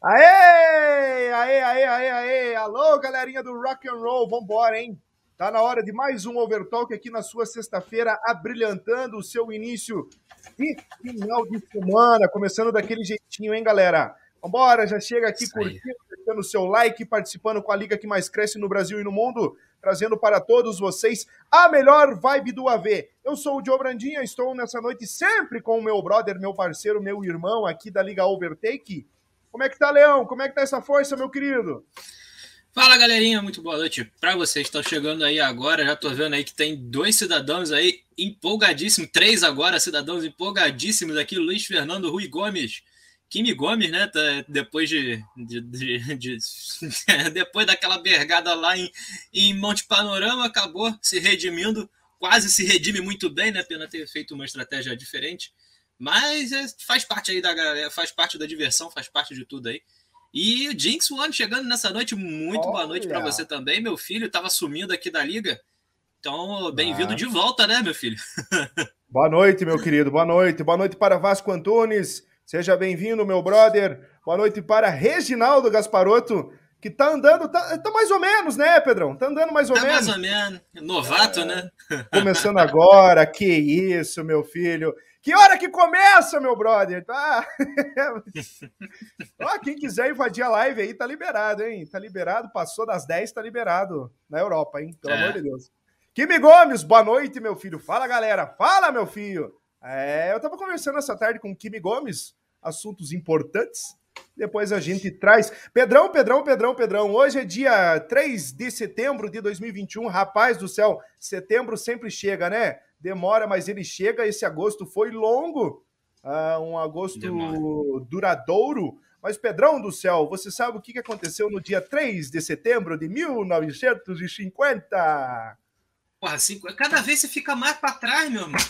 Aê! Aê, aê, aê, aê! Alô, galerinha do rock and roll, vambora, hein? Tá na hora de mais um Overtalk aqui na sua sexta-feira, abrilhantando o seu início e final de semana, começando daquele jeitinho, hein, galera? Vambora, já chega aqui curtindo, deixando o seu like, participando com a liga que mais cresce no Brasil e no mundo, trazendo para todos vocês a melhor vibe do AV. Eu sou o Joe Brandinha, estou nessa noite sempre com o meu brother, meu parceiro, meu irmão aqui da Liga Overtake. Como é que tá, Leão? Como é que tá essa força, meu querido? Fala, galerinha, muito boa noite para vocês estão chegando aí agora. Já tô vendo aí que tem dois cidadãos aí empolgadíssimos, três agora cidadãos empolgadíssimos aqui, Luiz Fernando Rui Gomes. Kimi Gomes, né? Tá, depois de, de, de, de depois daquela bergada lá em, em Monte Panorama, acabou se redimindo, quase se redime muito bem, né? Pena ter feito uma estratégia diferente. Mas é, faz parte aí da faz parte da diversão, faz parte de tudo aí. E o Jinx One chegando nessa noite, muito Olha. boa noite para você também, meu filho. Estava sumindo aqui da liga. Então, bem-vindo ah. de volta, né, meu filho? boa noite, meu querido. Boa noite. Boa noite para Vasco Antunes. Seja bem-vindo, meu brother. Boa noite para Reginaldo Gasparotto, que tá andando, tá, tá, mais ou menos, né, Pedrão? Tá andando mais ou tá menos. Mais ou menos. Novato, é, né? Começando agora. que isso, meu filho. Que hora que começa, meu brother? Tá? Ó, quem quiser invadir a live aí, tá liberado, hein? Tá liberado, passou das 10, tá liberado na Europa, hein? Pelo é. amor de Deus. Kimi Gomes, boa noite, meu filho. Fala, galera. Fala, meu filho. É, eu tava conversando essa tarde com o Kimi Gomes, assuntos importantes. Depois a gente traz. Pedrão, Pedrão, Pedrão, Pedrão. Hoje é dia 3 de setembro de 2021. Rapaz do céu, setembro sempre chega, né? Demora, mas ele chega. Esse agosto foi longo, uh, um agosto demora. duradouro. Mas, Pedrão do céu, você sabe o que aconteceu no dia 3 de setembro de 1950? Porra, cinco... cada vez você fica mais para trás, meu irmão.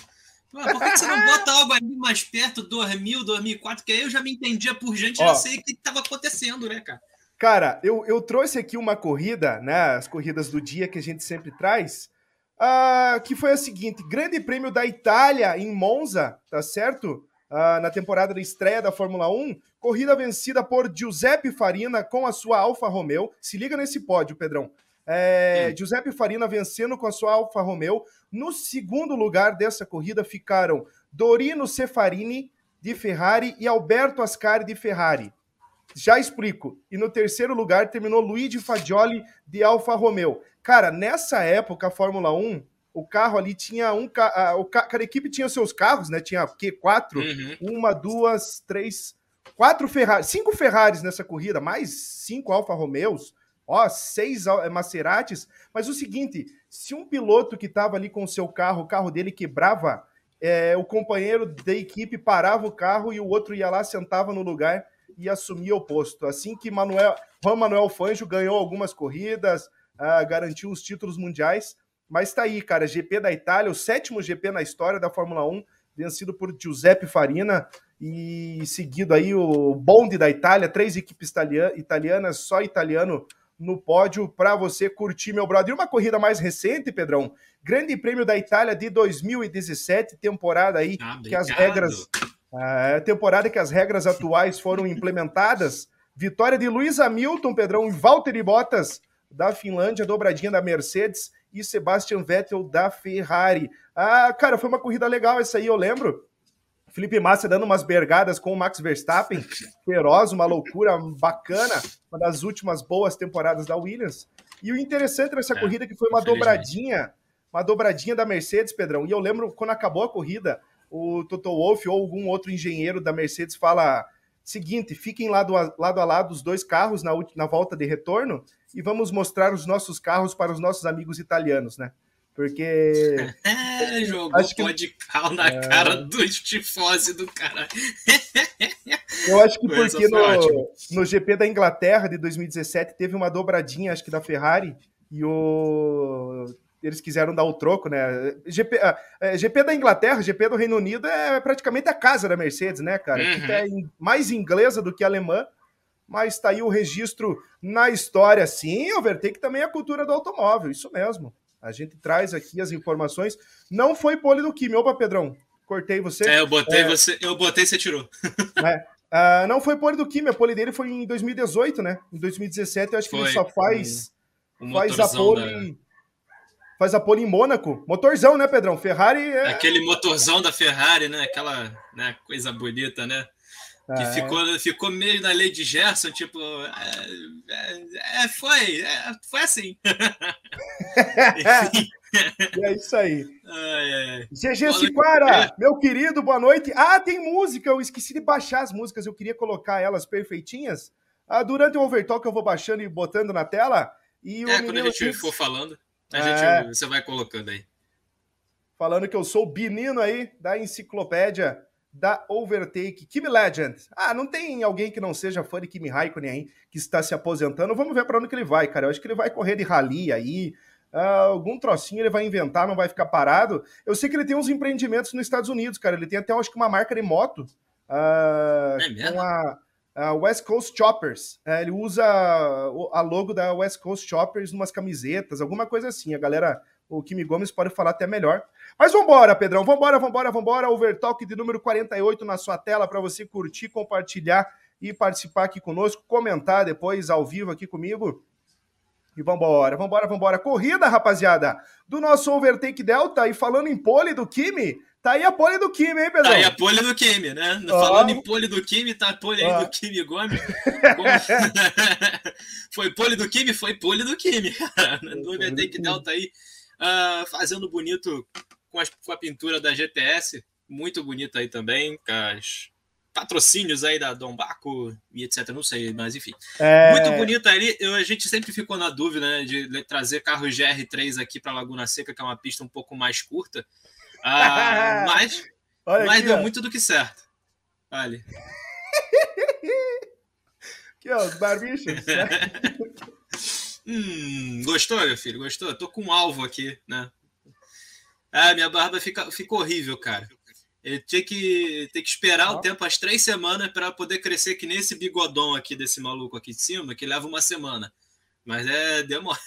Por que, você não bota algo ali mais perto, 2000, 2004? Que aí eu já me entendia por gente, já sei o que estava acontecendo, né, cara? Cara, eu, eu trouxe aqui uma corrida, né? As corridas do dia que a gente sempre traz uh, que foi a seguinte: Grande Prêmio da Itália em Monza, tá certo? Uh, na temporada de estreia da Fórmula 1, corrida vencida por Giuseppe Farina com a sua Alfa Romeo. Se liga nesse pódio, Pedrão. É, Giuseppe Farina vencendo com a sua Alfa Romeo. No segundo lugar dessa corrida ficaram Dorino Cefarini de Ferrari e Alberto Ascari de Ferrari. Já explico. E no terceiro lugar terminou Luigi Fagioli de Alfa Romeo. Cara, nessa época, a Fórmula 1, o carro ali tinha um. A, o, cada equipe tinha seus carros, né? Tinha que quatro? Uhum. Uma, duas, três. Quatro Ferrari. Cinco Ferraris nessa corrida, mais cinco Alfa Romeos. Ó, seis Maseratis. Mas o seguinte: se um piloto que estava ali com o seu carro, o carro dele quebrava, é, o companheiro da equipe parava o carro e o outro ia lá, sentava no lugar e assumia o posto. Assim que Manuel, Juan Manuel Fangio ganhou algumas corridas, uh, garantiu os títulos mundiais. Mas tá aí, cara, GP da Itália, o sétimo GP na história da Fórmula 1, vencido por Giuseppe Farina e seguido aí o bonde da Itália, três equipes italianas, só italiano no pódio para você curtir, meu brother. E uma corrida mais recente, Pedrão, Grande Prêmio da Itália de 2017, temporada aí ah, que as regras a temporada que as regras atuais foram implementadas. Vitória de Luiz Hamilton, Pedrão e Valtteri Bottas da Finlândia, dobradinha da Mercedes e Sebastian Vettel da Ferrari. Ah, cara, foi uma corrida legal essa aí, eu lembro. Felipe Massa dando umas bergadas com o Max Verstappen, feroz, uma loucura bacana, uma das últimas boas temporadas da Williams. E o interessante nessa é, corrida é que foi uma dobradinha, uma dobradinha da Mercedes, Pedrão. E eu lembro quando acabou a corrida, o Toto Wolff ou algum outro engenheiro da Mercedes fala seguinte, fiquem lado a lado, a lado os dois carros na, na volta de retorno e vamos mostrar os nossos carros para os nossos amigos italianos, né? Porque. Jogou acho que... pó de cal na é... cara do estifose do cara. Eu acho que porque no, no GP da Inglaterra de 2017 teve uma dobradinha, acho que da Ferrari, e o eles quiseram dar o troco, né? GP, é, GP da Inglaterra, GP do Reino Unido é praticamente a casa da Mercedes, né, cara? Uhum. Que é mais inglesa do que alemã, mas tá aí o registro na história, sim. Overtake também é a cultura do automóvel, isso mesmo. A gente traz aqui as informações. Não foi pole do Kimi. Opa, Pedrão, cortei você. É, eu botei é... você, eu botei você tirou. É, Uh, não foi pole do Kimi, a pole dele foi em 2018, né? Em 2017, eu acho foi, que ele só faz, um faz a pole. Da... Faz a pole em Mônaco. Motorzão, né, Pedrão? Ferrari. É... Aquele motorzão da Ferrari, né? Aquela né, coisa bonita, né? Que é. ficou, ficou meio na lei de Gerson, tipo. É, é, é foi, é, foi assim. é isso aí. Ai, ai. GG Ciquara, meu querido, boa noite. Ah, tem música, eu esqueci de baixar as músicas, eu queria colocar elas perfeitinhas. Ah, durante o overtalk eu vou baixando e botando na tela. E é, quando a gente disse... for falando, a gente, é. você vai colocando aí. Falando que eu sou o Binino aí da enciclopédia da Overtake. Kimi Legend. Ah, não tem alguém que não seja fã de Kimi Raikkonen aí, que está se aposentando. Vamos ver para onde que ele vai, cara. Eu acho que ele vai correr de rally aí. Uh, algum trocinho ele vai inventar, não vai ficar parado. Eu sei que ele tem uns empreendimentos nos Estados Unidos, cara. Ele tem até, acho que, uma marca de moto. Uh, é mesmo? Com a, a West Coast Choppers. Uh, ele usa a logo da West Coast Choppers numas camisetas, alguma coisa assim. A galera, o Kimi Gomes pode falar até melhor. Mas vambora, Pedrão, vambora, vambora, vambora. Overtalk de número 48 na sua tela para você curtir, compartilhar e participar aqui conosco, comentar depois ao vivo aqui comigo. E vambora, vambora, vambora. Corrida, rapaziada, do nosso Overtake Delta. E falando em pole do Kimi, tá aí a pole do Kimi, hein, Pedro? Tá aí a pole do Kimi, né? Oh. Falando em pole do Kimi, tá a pole aí oh. do Kimi Gomes. foi pole do Kimi? Foi pole do Kimi, cara. Do Overtake Delta aí, uh, fazendo bonito com, as, com a pintura da GTS, muito bonita aí também, com as patrocínios aí da Dom Baco e etc, não sei, mas enfim. É... Muito bonita ali, eu, a gente sempre ficou na dúvida né, de trazer carro GR3 aqui para Laguna Seca, que é uma pista um pouco mais curta, ah, mas, mas aqui, deu ó. muito do que certo. Olha. Aqui, ó, os barbichos. hum, gostou, meu filho? Gostou? tô com um alvo aqui, né? Ah, minha barba fica, fica horrível, cara. Ele tinha que, ter que esperar o tempo, as três semanas, para poder crescer que nem esse bigodão aqui desse maluco aqui de cima, que leva uma semana. Mas é demora.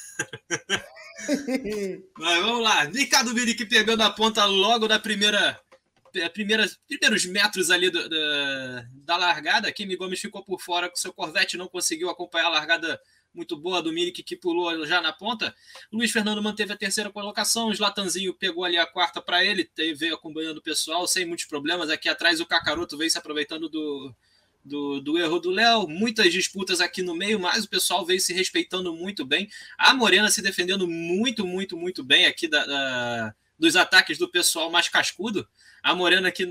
Mas vamos lá. Ricardo Virick pegando a ponta logo da primeira. primeira primeiros metros ali do, da, da largada. Kimi Gomes ficou por fora com seu Corvette, não conseguiu acompanhar a largada muito boa do Milik que pulou já na ponta. Luiz Fernando manteve a terceira colocação, o Slatanzinho pegou ali a quarta para ele, veio acompanhando o pessoal sem muitos problemas. Aqui atrás o Cacaroto veio se aproveitando do, do, do erro do Léo. Muitas disputas aqui no meio, mas o pessoal veio se respeitando muito bem. A Morena se defendendo muito, muito, muito bem aqui da, da dos ataques do pessoal mais cascudo. A Morena que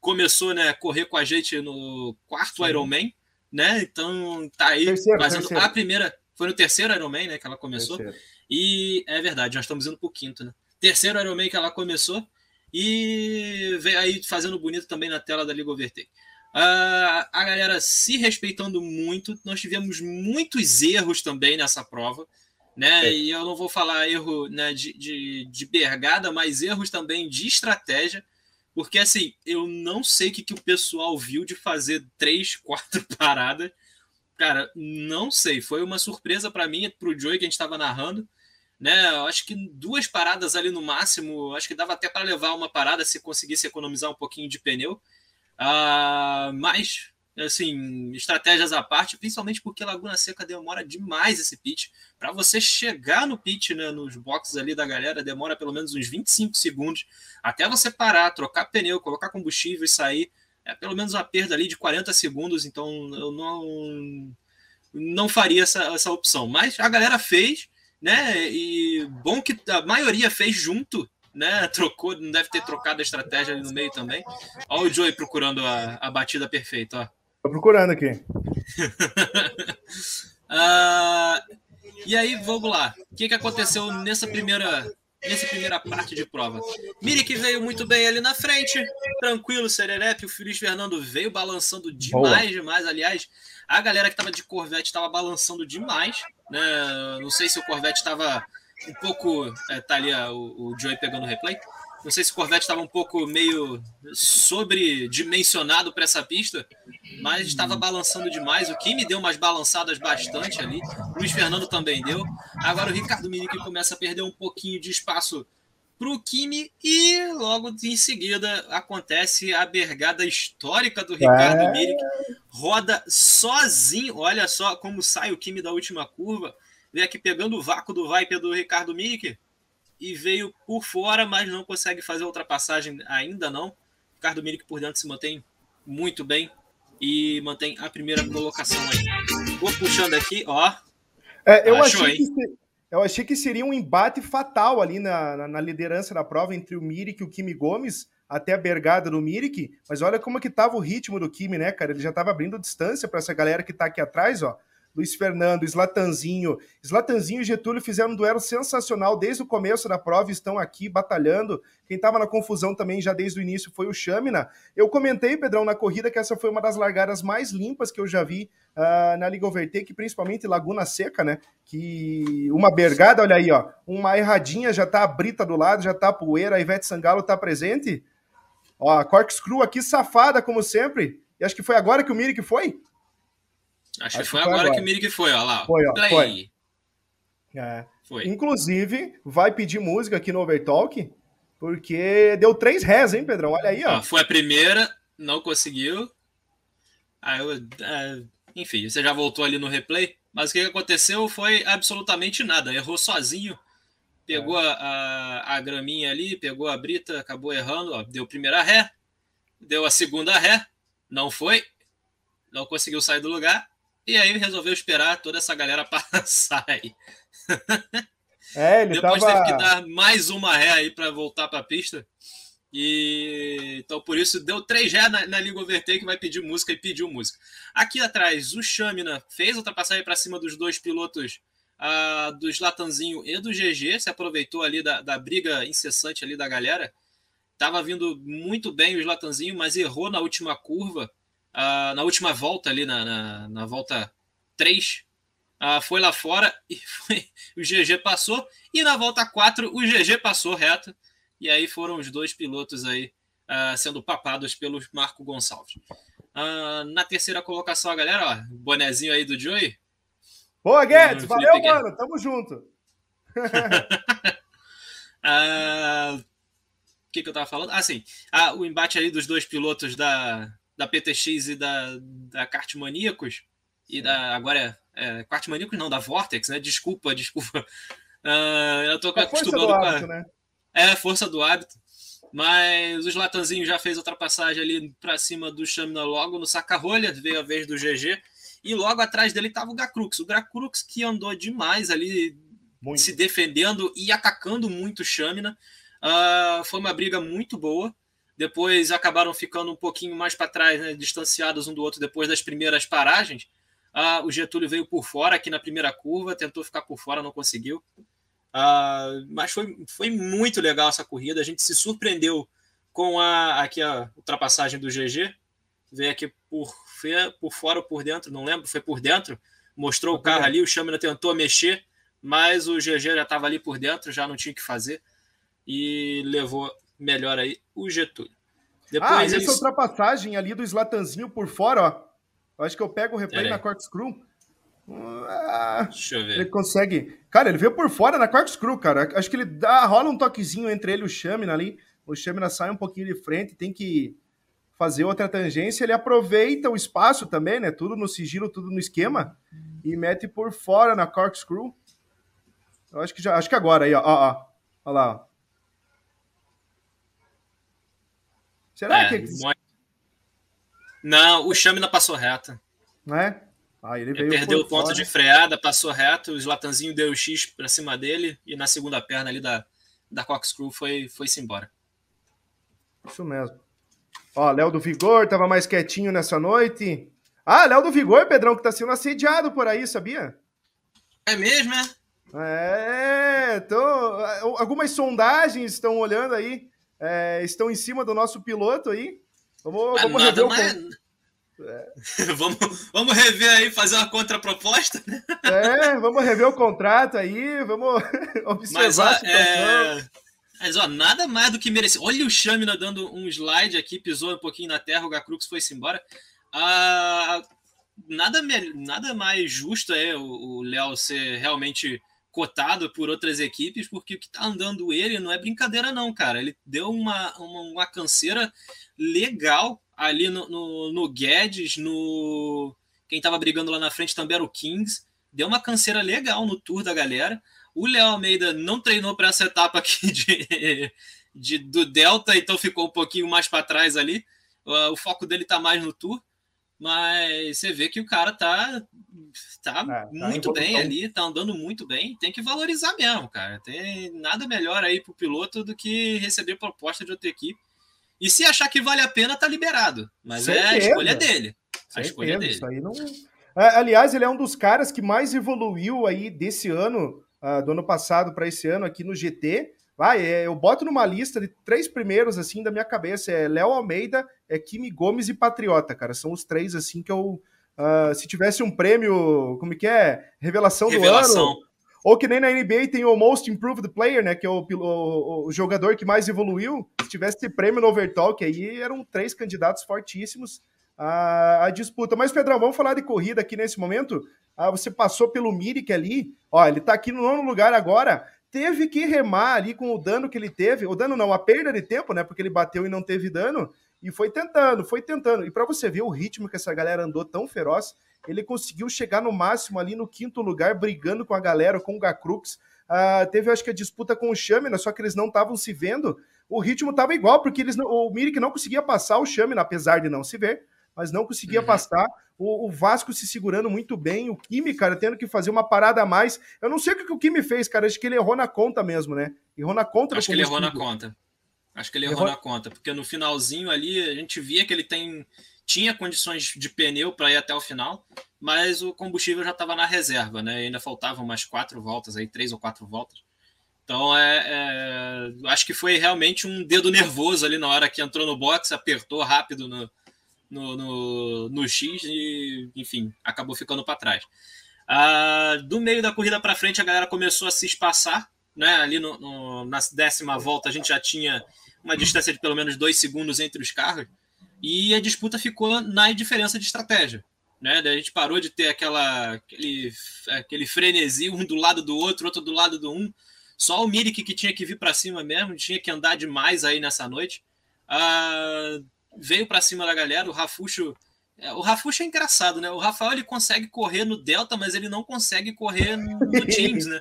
começou né, a correr com a gente no quarto Sim. Ironman né? Então tá aí terceiro, fazendo terceiro. a primeira. Foi no terceiro Ironman, né? Que ela começou. Terceiro. E é verdade, nós estamos indo pro quinto, né? Terceiro Ironman que ela começou. E veio aí fazendo bonito também na tela da Liga Overtake. Uh, a galera se respeitando muito. Nós tivemos muitos erros também nessa prova. Né? É. E eu não vou falar erro né, de, de, de bergada, mas erros também de estratégia. Porque, assim, eu não sei o que, que o pessoal viu de fazer três, quatro paradas. Cara, não sei. Foi uma surpresa para mim, para o Joey, que a gente estava narrando. Né? Eu acho que duas paradas ali no máximo. Acho que dava até para levar uma parada se conseguisse economizar um pouquinho de pneu. Uh, mas assim, estratégias à parte, principalmente porque Laguna Seca demora demais esse pitch. Para você chegar no pitch, né, nos boxes ali da galera, demora pelo menos uns 25 segundos até você parar, trocar pneu, colocar combustível e sair. É pelo menos uma perda ali de 40 segundos, então eu não não faria essa, essa opção. Mas a galera fez, né? E bom que a maioria fez junto, né? Trocou, não deve ter trocado a estratégia ali no meio também. Olha o Joey procurando a, a batida perfeita, ó. Tô procurando aqui. uh, e aí, vamos lá. O que, que aconteceu nessa primeira, nessa primeira parte de prova? Mirik veio muito bem ali na frente, tranquilo, serelepe. O Feliz Fernando veio balançando demais, Boa. demais. Aliás, a galera que tava de Corvette estava balançando demais. Né? Não sei se o Corvette estava um pouco. É, tá ali o, o Joey pegando o replay. Não sei se o Corvette estava um pouco meio sobredimensionado para essa pista, mas estava balançando demais. O Kimi deu umas balançadas bastante ali. O Luiz Fernando também deu. Agora o Ricardo Mini que começa a perder um pouquinho de espaço para o Kimi e logo em seguida acontece a bergada histórica do Ricardo é... Mirik. Roda sozinho, olha só como sai o Kimi da última curva. Vem aqui pegando o vácuo do Viper do Ricardo Mirik e veio por fora, mas não consegue fazer a ultrapassagem ainda não. Ricardo Mirik por dentro se mantém muito bem e mantém a primeira colocação aí. Vou puxando aqui, ó. É, eu Achou, achei que eu achei que seria um embate fatal ali na, na, na liderança da prova entre o Mirik e o Kimi Gomes, até a bergada do Mirik, mas olha como que tava o ritmo do Kimi, né, cara? Ele já tava abrindo distância para essa galera que tá aqui atrás, ó. Luiz Fernando, Slatanzinho. Slatanzinho e Getúlio fizeram um duelo sensacional desde o começo da prova, estão aqui batalhando. Quem estava na confusão também já desde o início foi o Chamina. Eu comentei, Pedrão, na corrida que essa foi uma das largadas mais limpas que eu já vi uh, na Liga Overtake, principalmente Laguna Seca, né? Que uma bergada, olha aí, ó, uma erradinha, já tá a Brita do lado, já tá a poeira, a Ivete Sangalo tá presente. Ó, a Corkscrew aqui safada, como sempre. E acho que foi agora que o Miri que foi? Acho, Acho que foi, agora, agora, que o Mirik foi, ó lá. Foi, ó, foi. É. foi. Inclusive, vai pedir música aqui no Overtalk, porque deu três rés, hein, Pedrão? Olha aí, ó. Ah, foi a primeira, não conseguiu. Aí eu, é, enfim, você já voltou ali no replay, mas o que aconteceu foi absolutamente nada. Errou sozinho, pegou é. a, a, graminha ali, pegou a brita, acabou errando, ó, deu a primeira ré, deu a segunda ré, não foi, não conseguiu sair do lugar, e aí resolveu esperar toda essa galera passar aí. É, ele Depois tava... teve que dar mais uma ré aí para voltar para a pista. E então por isso deu três ré na, na Liga Overtake que vai pedir música e pediu música. Aqui atrás, o Chamina fez ultrapassagem para cima dos dois pilotos uh, do Slatanzinho e do GG, se aproveitou ali da, da briga incessante ali da galera. Tava vindo muito bem o Slatanzinho, mas errou na última curva uh, na última volta ali, na, na, na volta 3, uh, ah, foi lá fora e foi, o GG passou. E na volta 4, o GG passou reto. E aí foram os dois pilotos aí uh, sendo papados pelo Marco Gonçalves. na terceira colocação, a galera, ó, bonezinho aí do Joey. Boa, Guedes, valeu, mano, tamo junto. O que, que eu tava falando? Ah, sim. Ah, o embate ali dos dois pilotos da, da PTX e da, da Kart Maníacos, e da. Agora é, é Kart Maníacos não, da Vortex, né? Desculpa, desculpa. Uh, eu tô a acostumando com a. Né? É, força do hábito. Mas os Latanzinho já fez ultrapassagem ali para cima do Chamina logo no saca-rolha, veio a vez do GG. E logo atrás dele estava o Gakrux. O Gakrux que andou demais ali, muito. se defendendo e atacando muito o Chamina. Uh, foi uma briga muito boa depois acabaram ficando um pouquinho mais para trás, né, distanciados um do outro depois das primeiras paragens. Ah, o Getúlio veio por fora aqui na primeira curva, tentou ficar por fora, não conseguiu. Ah, mas foi, foi muito legal essa corrida. A gente se surpreendeu com a, aqui a ultrapassagem do GG. Veio aqui por, por fora ou por dentro, não lembro, foi por dentro. Mostrou o carro ali, o Chamina tentou mexer, mas o GG já estava ali por dentro, já não tinha o que fazer. E levou melhor aí o Getúlio. Depois ah, essa eles... ultrapassagem ali do Slatanzinho por fora, ó. acho que eu pego o replay na corkscrew. Ah, Deixa eu ver. Ele consegue. Cara, ele veio por fora na corkscrew, cara. Acho que ele dá, rola um toquezinho entre ele e o Chamina ali. O Chamina sai um pouquinho de frente, tem que fazer outra tangência. Ele aproveita o espaço também, né? Tudo no sigilo, tudo no esquema. E mete por fora na corkscrew. Eu acho que já. Acho que agora aí, ó. ó, ó. Olha lá, ó. Será é, que. Não, o Chamina passou reto. Né? Ah, ele, ele perdeu o ponto fora. de freada, passou reto, o Slatanzinho deu o X pra cima dele e na segunda perna ali da, da Coxcrew foi, foi-se embora. Isso mesmo. Ó, Léo do Vigor tava mais quietinho nessa noite. Ah, Léo do Vigor, Pedrão, que tá sendo assediado por aí, sabia? É mesmo, é? É, tô... algumas sondagens estão olhando aí é, estão em cima do nosso piloto aí. Vamos, vamos rever mais... É. vamos, vamos rever aí, fazer uma contraproposta, né? É, vamos rever o contrato aí, vamos observar Mas, é... Mas, ó, nada mais do que merece. Olha o Chamina dando um slide aqui, pisou um pouquinho na terra, o Gakrux foi-se embora. Ah, nada, nada mais justo é o Léo ser realmente cotado por outras equipes, porque o que tá andando ele não é brincadeira, não, cara. Ele deu uma, uma, uma canseira legal ali no, no, no Guedes, no. Quem tava brigando lá na frente também era o Kings. Deu uma canseira legal no tour da galera. O Léo Almeida não treinou para essa etapa aqui de, de, do Delta, então ficou um pouquinho mais para trás ali. O foco dele tá mais no tour. Mas você vê que o cara tá, tá, é, tá muito bem ali, tá andando muito bem. Tem que valorizar mesmo, cara. Tem nada melhor aí pro piloto do que receber proposta de outra equipe. E se achar que vale a pena, tá liberado. Mas é a escolha dele. A escolha dele. Isso aí não... É, aliás, ele é um dos caras que mais evoluiu aí desse ano, uh, do ano passado para esse ano aqui no GT. Vai, é, eu boto numa lista de três primeiros, assim, da minha cabeça. É Léo Almeida, é Kimi Gomes e Patriota, cara. São os três, assim, que eu. Uh, se tivesse um prêmio, como que é? Revelação, Revelação, do ano. Ou que nem na NBA tem o Most Improved Player, né? Que é o, o, o jogador que mais evoluiu. Se tivesse esse prêmio no Overtalk aí, eram três candidatos fortíssimos à, à disputa. Mas, Pedrão, vamos falar de corrida aqui nesse momento. Ah, você passou pelo Mirik ali. Ó, ele tá aqui no nono lugar agora teve que remar ali com o dano que ele teve, o dano não, a perda de tempo, né? Porque ele bateu e não teve dano, e foi tentando, foi tentando. E para você ver o ritmo que essa galera andou tão feroz, ele conseguiu chegar no máximo ali no quinto lugar, brigando com a galera, com o Gakrux. Uh, teve, acho que, a disputa com o Shamina, só que eles não estavam se vendo. O ritmo estava igual, porque eles, o Mirik não conseguia passar o Shamina, apesar de não se ver mas não conseguia uhum. passar. O, o, Vasco se segurando muito bem, o Kimi, cara, tendo que fazer uma parada a mais. Eu não sei o que, o Kimi fez, cara. Acho que ele errou na conta mesmo, né? Errou na conta. Acho que ele errou na conta. Acho que ele errou, errou na conta, porque no finalzinho ali a gente via que ele tem tinha condições de pneu para ir até o final, mas o combustível já estava na reserva, né? E ainda faltavam umas quatro voltas aí, três ou quatro voltas. Então é, é, acho que foi realmente um dedo nervoso ali na hora que entrou no box, apertou rápido no, no, no, no X e, enfim, acabou ficando para trás. Ah, do meio da corrida para frente, a galera começou a se espaçar. Né? Ali no, no, na décima volta, a gente já tinha uma distância de pelo menos dois segundos entre os carros. E a disputa ficou na diferença de estratégia. Né? Daí a gente parou de ter aquela, aquele, aquele frenesi, um do lado do outro, outro do lado do um. Só o Mirik que tinha que vir para cima mesmo, tinha que andar demais aí nessa noite. Ah, veio para cima da galera. O Rafuxo. É, o Rafuxo é engraçado, né? O Rafael ele consegue correr no Delta, mas ele não consegue correr no, no Teams, né?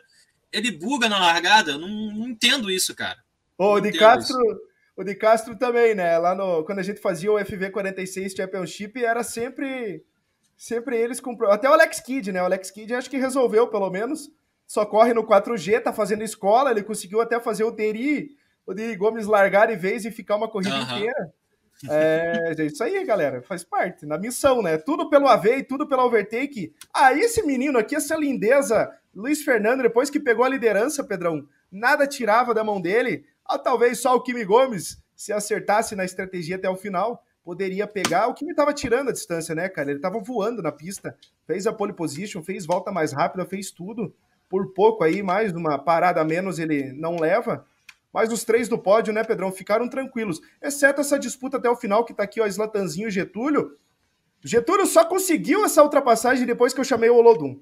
Ele buga na largada. Não, não entendo isso, cara. o de Castro. Isso. O de Castro também, né? Lá no, quando a gente fazia o FV46 Championship, era sempre sempre eles com até o Alex Kidd, né? O Alex Kidd acho que resolveu pelo menos. Só corre no 4G, tá fazendo escola, ele conseguiu até fazer o Deri, o Deri Gomes largar de vez e ficar uma corrida uhum. inteira. É, é isso aí, galera. Faz parte. Na missão, né? Tudo pelo AV e tudo pelo overtake. Ah, esse menino aqui, essa lindeza, Luiz Fernando, depois que pegou a liderança, Pedrão, nada tirava da mão dele. Ah, talvez só o Kimi Gomes, se acertasse na estratégia até o final, poderia pegar. O Kimi estava tirando a distância, né, cara? Ele estava voando na pista. Fez a pole position, fez volta mais rápida, fez tudo. Por pouco aí, mais uma parada a menos ele não leva. Mas os três do pódio, né, Pedrão, ficaram tranquilos. Exceto essa disputa até o final, que tá aqui, ó, Slatanzinho e Getúlio. Getúlio só conseguiu essa ultrapassagem depois que eu chamei o Olodum.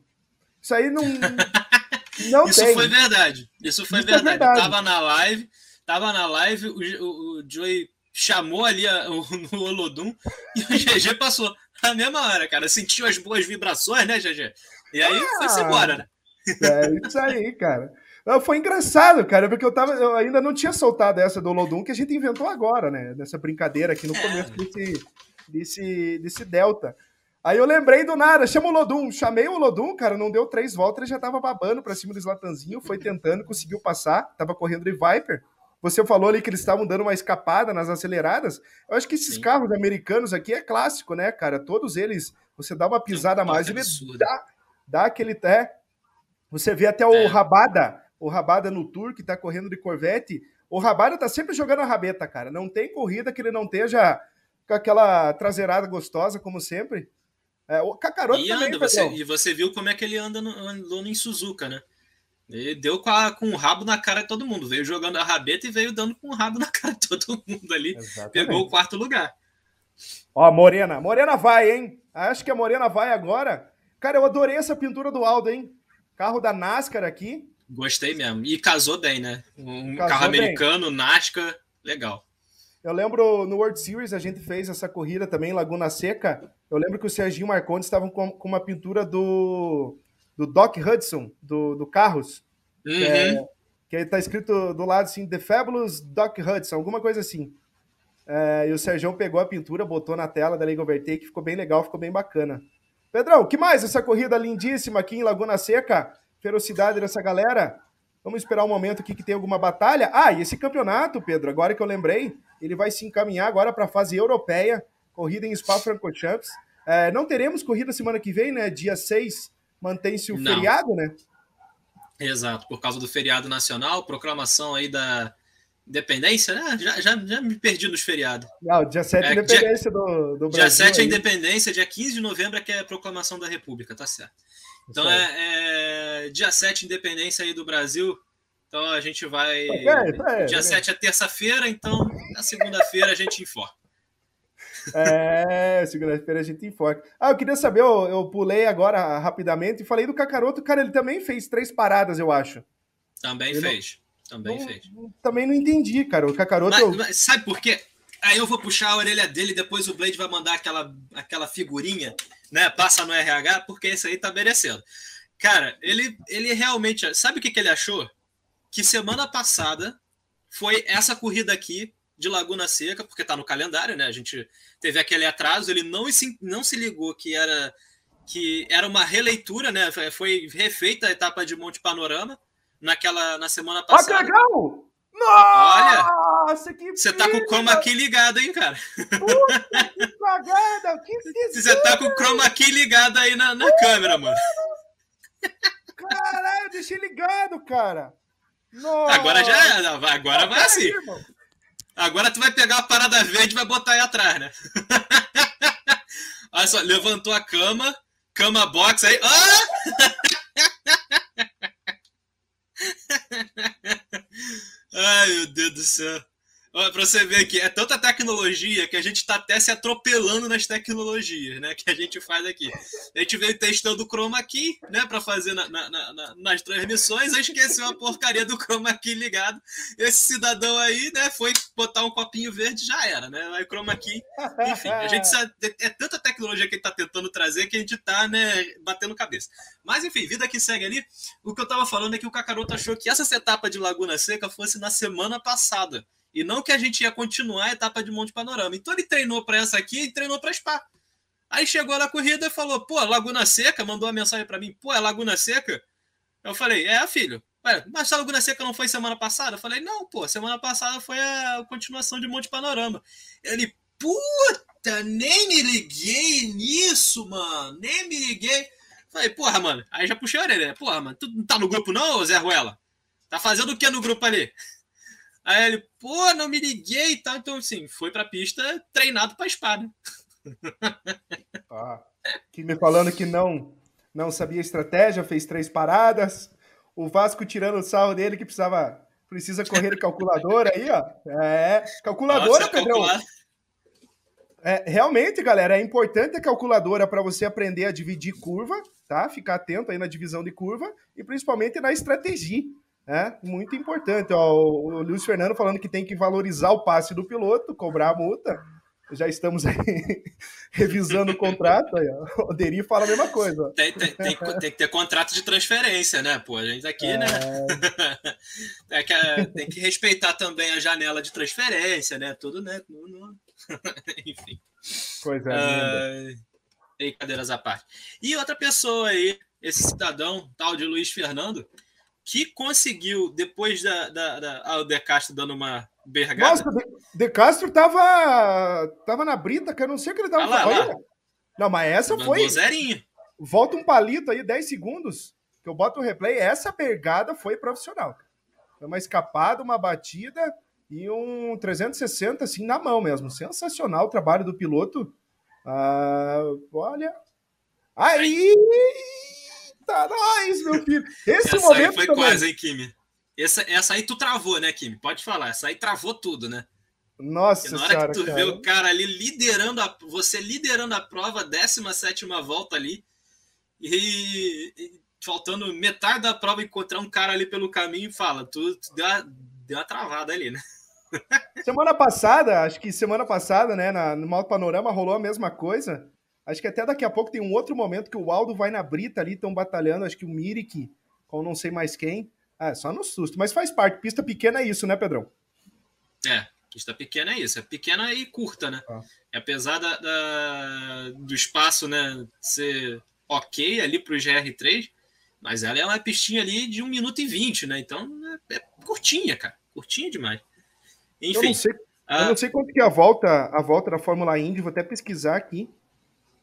Isso aí não. não Isso tem. foi verdade. Isso foi Isso verdade. É verdade. Tava na live, tava na live, o, o, o Joey chamou ali a, o, Olodum e o GG passou na mesma hora, cara. Sentiu as boas vibrações, né, GG? E aí ah, foi-se embora, né? É isso aí, cara. Foi engraçado, cara, porque eu, tava, eu ainda não tinha soltado essa do Lodum que a gente inventou agora, né? Dessa brincadeira aqui no é. começo desse, desse, desse Delta. Aí eu lembrei do nada, chama o Lodum. Chamei o Lodum, cara, não deu três voltas, ele já tava babando pra cima do Slatanzinho, foi tentando, conseguiu passar, tava correndo de Viper. Você falou ali que eles estavam dando uma escapada nas aceleradas. Eu acho que esses Sim. carros americanos aqui é clássico, né, cara? Todos eles, você dá uma pisada a mais, ele dá, dá aquele. É, você vê até o é. Rabada, o Rabada no Tour, que tá correndo de Corvette, o Rabada tá sempre jogando a rabeta, cara. Não tem corrida que ele não esteja com aquela traseirada gostosa, como sempre. É, o Kakaroto e também, anda, você, E você viu como é que ele anda no, andou em Suzuka, né? Ele deu com, a, com o rabo na cara de todo mundo. Veio jogando a rabeta e veio dando com o rabo na cara de todo mundo ali. Exatamente. Pegou o quarto lugar. Ó, Morena. Morena vai, hein? Acho que a Morena vai agora. Cara, eu adorei essa pintura do Aldo, hein? Carro da NASCAR aqui. Gostei mesmo. E casou bem, né? Um casou carro americano, bem. NASCAR, legal. Eu lembro no World Series a gente fez essa corrida também em Laguna Seca. Eu lembro que o Serginho Marcondes estavam com, com, uma pintura do, do Doc Hudson, do, do Carros. Uhum. Que, é, que tá escrito do lado assim, The Fabulous Doc Hudson, alguma coisa assim. É, e o Sergião pegou a pintura, botou na tela da Legal Overtake, ficou bem legal, ficou bem bacana. Pedrão, que mais essa corrida lindíssima aqui em Laguna Seca? Ferocidade dessa galera. Vamos esperar um momento aqui que tem alguma batalha. Ah, e esse campeonato, Pedro, agora que eu lembrei, ele vai se encaminhar agora para a fase europeia, corrida em Spa-Francorchamps. É, não teremos corrida semana que vem, né? Dia 6 mantém-se o não. feriado, né? Exato, por causa do feriado nacional, proclamação aí da independência, né? Já, já, já me perdi nos feriados. Não, dia 7 é, é independência dia, do, do Brasil. Dia 7 é independência, dia 15 de novembro é que é a proclamação da República, tá certo. Então é, é, dia 7 independência aí do Brasil. Então a gente vai. É, é, dia 7 é terça-feira, então na segunda-feira a gente informa. É, segunda-feira a gente informa. Ah, eu queria saber, eu, eu pulei agora rapidamente e falei do Cacaroto. Cara, ele também fez três paradas, eu acho. Também ele fez. Não, também não, fez. Também não entendi, cara. O Cacaroto. Mas, mas sabe por quê? Aí eu vou puxar a orelha dele, depois o Blade vai mandar aquela, aquela figurinha, né? Passa no RH, porque esse aí tá merecendo. Cara, ele, ele realmente. Sabe o que, que ele achou? Que semana passada foi essa corrida aqui de Laguna Seca, porque tá no calendário, né? A gente teve aquele atraso, ele não se, não se ligou que era que era uma releitura, né? Foi refeita a etapa de Monte Panorama naquela na semana passada. Que legal! Nossa, Olha, que Você tá com o chroma key ligado, hein, cara? Puta, que cagada! Que Você tá com o chroma key ligado aí na, na câmera, mano. Caralho, deixei ligado, cara. Nossa. Agora já é, agora vai assim. Agora tu vai pegar a parada verde e vai botar aí atrás, né? Olha só, levantou a cama, cama box aí. Ah! Ai, meu Deus do céu. Para você ver aqui, é tanta tecnologia que a gente está até se atropelando nas tecnologias, né? Que a gente faz aqui. A gente veio testando o Chroma Key, né? Para fazer na, na, na, nas transmissões, aí esqueceu a porcaria do Chroma Key ligado. Esse cidadão aí, né? Foi botar um copinho verde, já era, né? Aí Chroma Key, enfim, a gente sabe, é tanta tecnologia que ele está tentando trazer que a gente está, né? Batendo cabeça. Mas enfim, vida que segue ali. O que eu estava falando é que o Kakaroto achou que essa etapa de Laguna Seca fosse na semana passada. E não que a gente ia continuar a etapa de Monte Panorama. Então ele treinou para essa aqui e treinou para Spa. Aí chegou na corrida e falou: pô, Laguna Seca, mandou uma mensagem para mim: pô, é Laguna Seca? Eu falei: é, filho. Ué, mas a Laguna Seca não foi semana passada? Eu falei: não, pô, semana passada foi a continuação de Monte Panorama. Ele, puta, nem me liguei nisso, mano, nem me liguei. Falei, porra, mano. Aí já puxei a orelha. Porra, mano, tu não tá no grupo não, Zé Ruela? Tá fazendo o que no grupo ali? Aí ele, pô, não me liguei e tal. Então, assim, foi pra pista treinado pra espada. Ah, que me falando que não não sabia estratégia, fez três paradas. O Vasco tirando o sarro dele que precisava precisa correr calculadora aí, ó. É, calculadora, Nossa, Pedrão. É, realmente, galera, é importante a calculadora para você aprender a dividir curva, tá? Ficar atento aí na divisão de curva e principalmente na estratégia. É muito importante. Ó, o Luiz Fernando falando que tem que valorizar o passe do piloto, cobrar a multa. Já estamos aí revisando o contrato. Aí. O Deri fala a mesma coisa. Tem, tem, tem, tem, que ter contrato de transferência, né? Pô, a gente aqui, é... né? É que, é, tem que respeitar também a janela de transferência, né? Tudo, né? Enfim. Coisa linda. Uh, brincadeiras à parte. E outra pessoa aí, esse cidadão, tal de Luiz Fernando, que conseguiu, depois da, da, da ah, o De Castro dando uma bergada. Nossa, De, Castro tava, tava na brita, que eu não sei o que ele tava ah, lá, lá. Não, mas essa Mandou foi. Zerinho. Volta um palito aí, 10 segundos, que eu boto o replay. Essa bergada foi profissional. Foi uma escapada, uma batida e um 360 assim na mão mesmo. Sensacional o trabalho do piloto. Ah, olha. Aí! Eita, nós, meu filho. Esse essa momento aí foi também. quase, hein, Kimi? Essa, essa aí tu travou, né, Kimi? Pode falar. Essa aí travou tudo, né? Nossa Porque na hora senhora, que tu cara. vê o cara ali liderando a, você liderando a prova, 17 volta ali, e, e faltando metade da prova, encontrar um cara ali pelo caminho e fala, tu, tu deu, uma, deu uma travada ali, né? Semana passada, acho que semana passada, né, na, no Malto Panorama rolou a mesma coisa. Acho que até daqui a pouco tem um outro momento que o Aldo vai na Brita ali, estão batalhando, acho que o Mirik, com não sei mais quem. Ah, só no susto, mas faz parte. Pista pequena é isso, né, Pedrão? É, pista pequena é isso. É pequena e curta, né? Ah. Apesar da, da, do espaço, né, ser ok ali para o GR3, mas ela é uma pistinha ali de 1 minuto e 20, né? Então é, é curtinha, cara. Curtinha demais. Enfim. Eu não sei, eu não sei quanto que é a volta, a volta da Fórmula Indy, vou até pesquisar aqui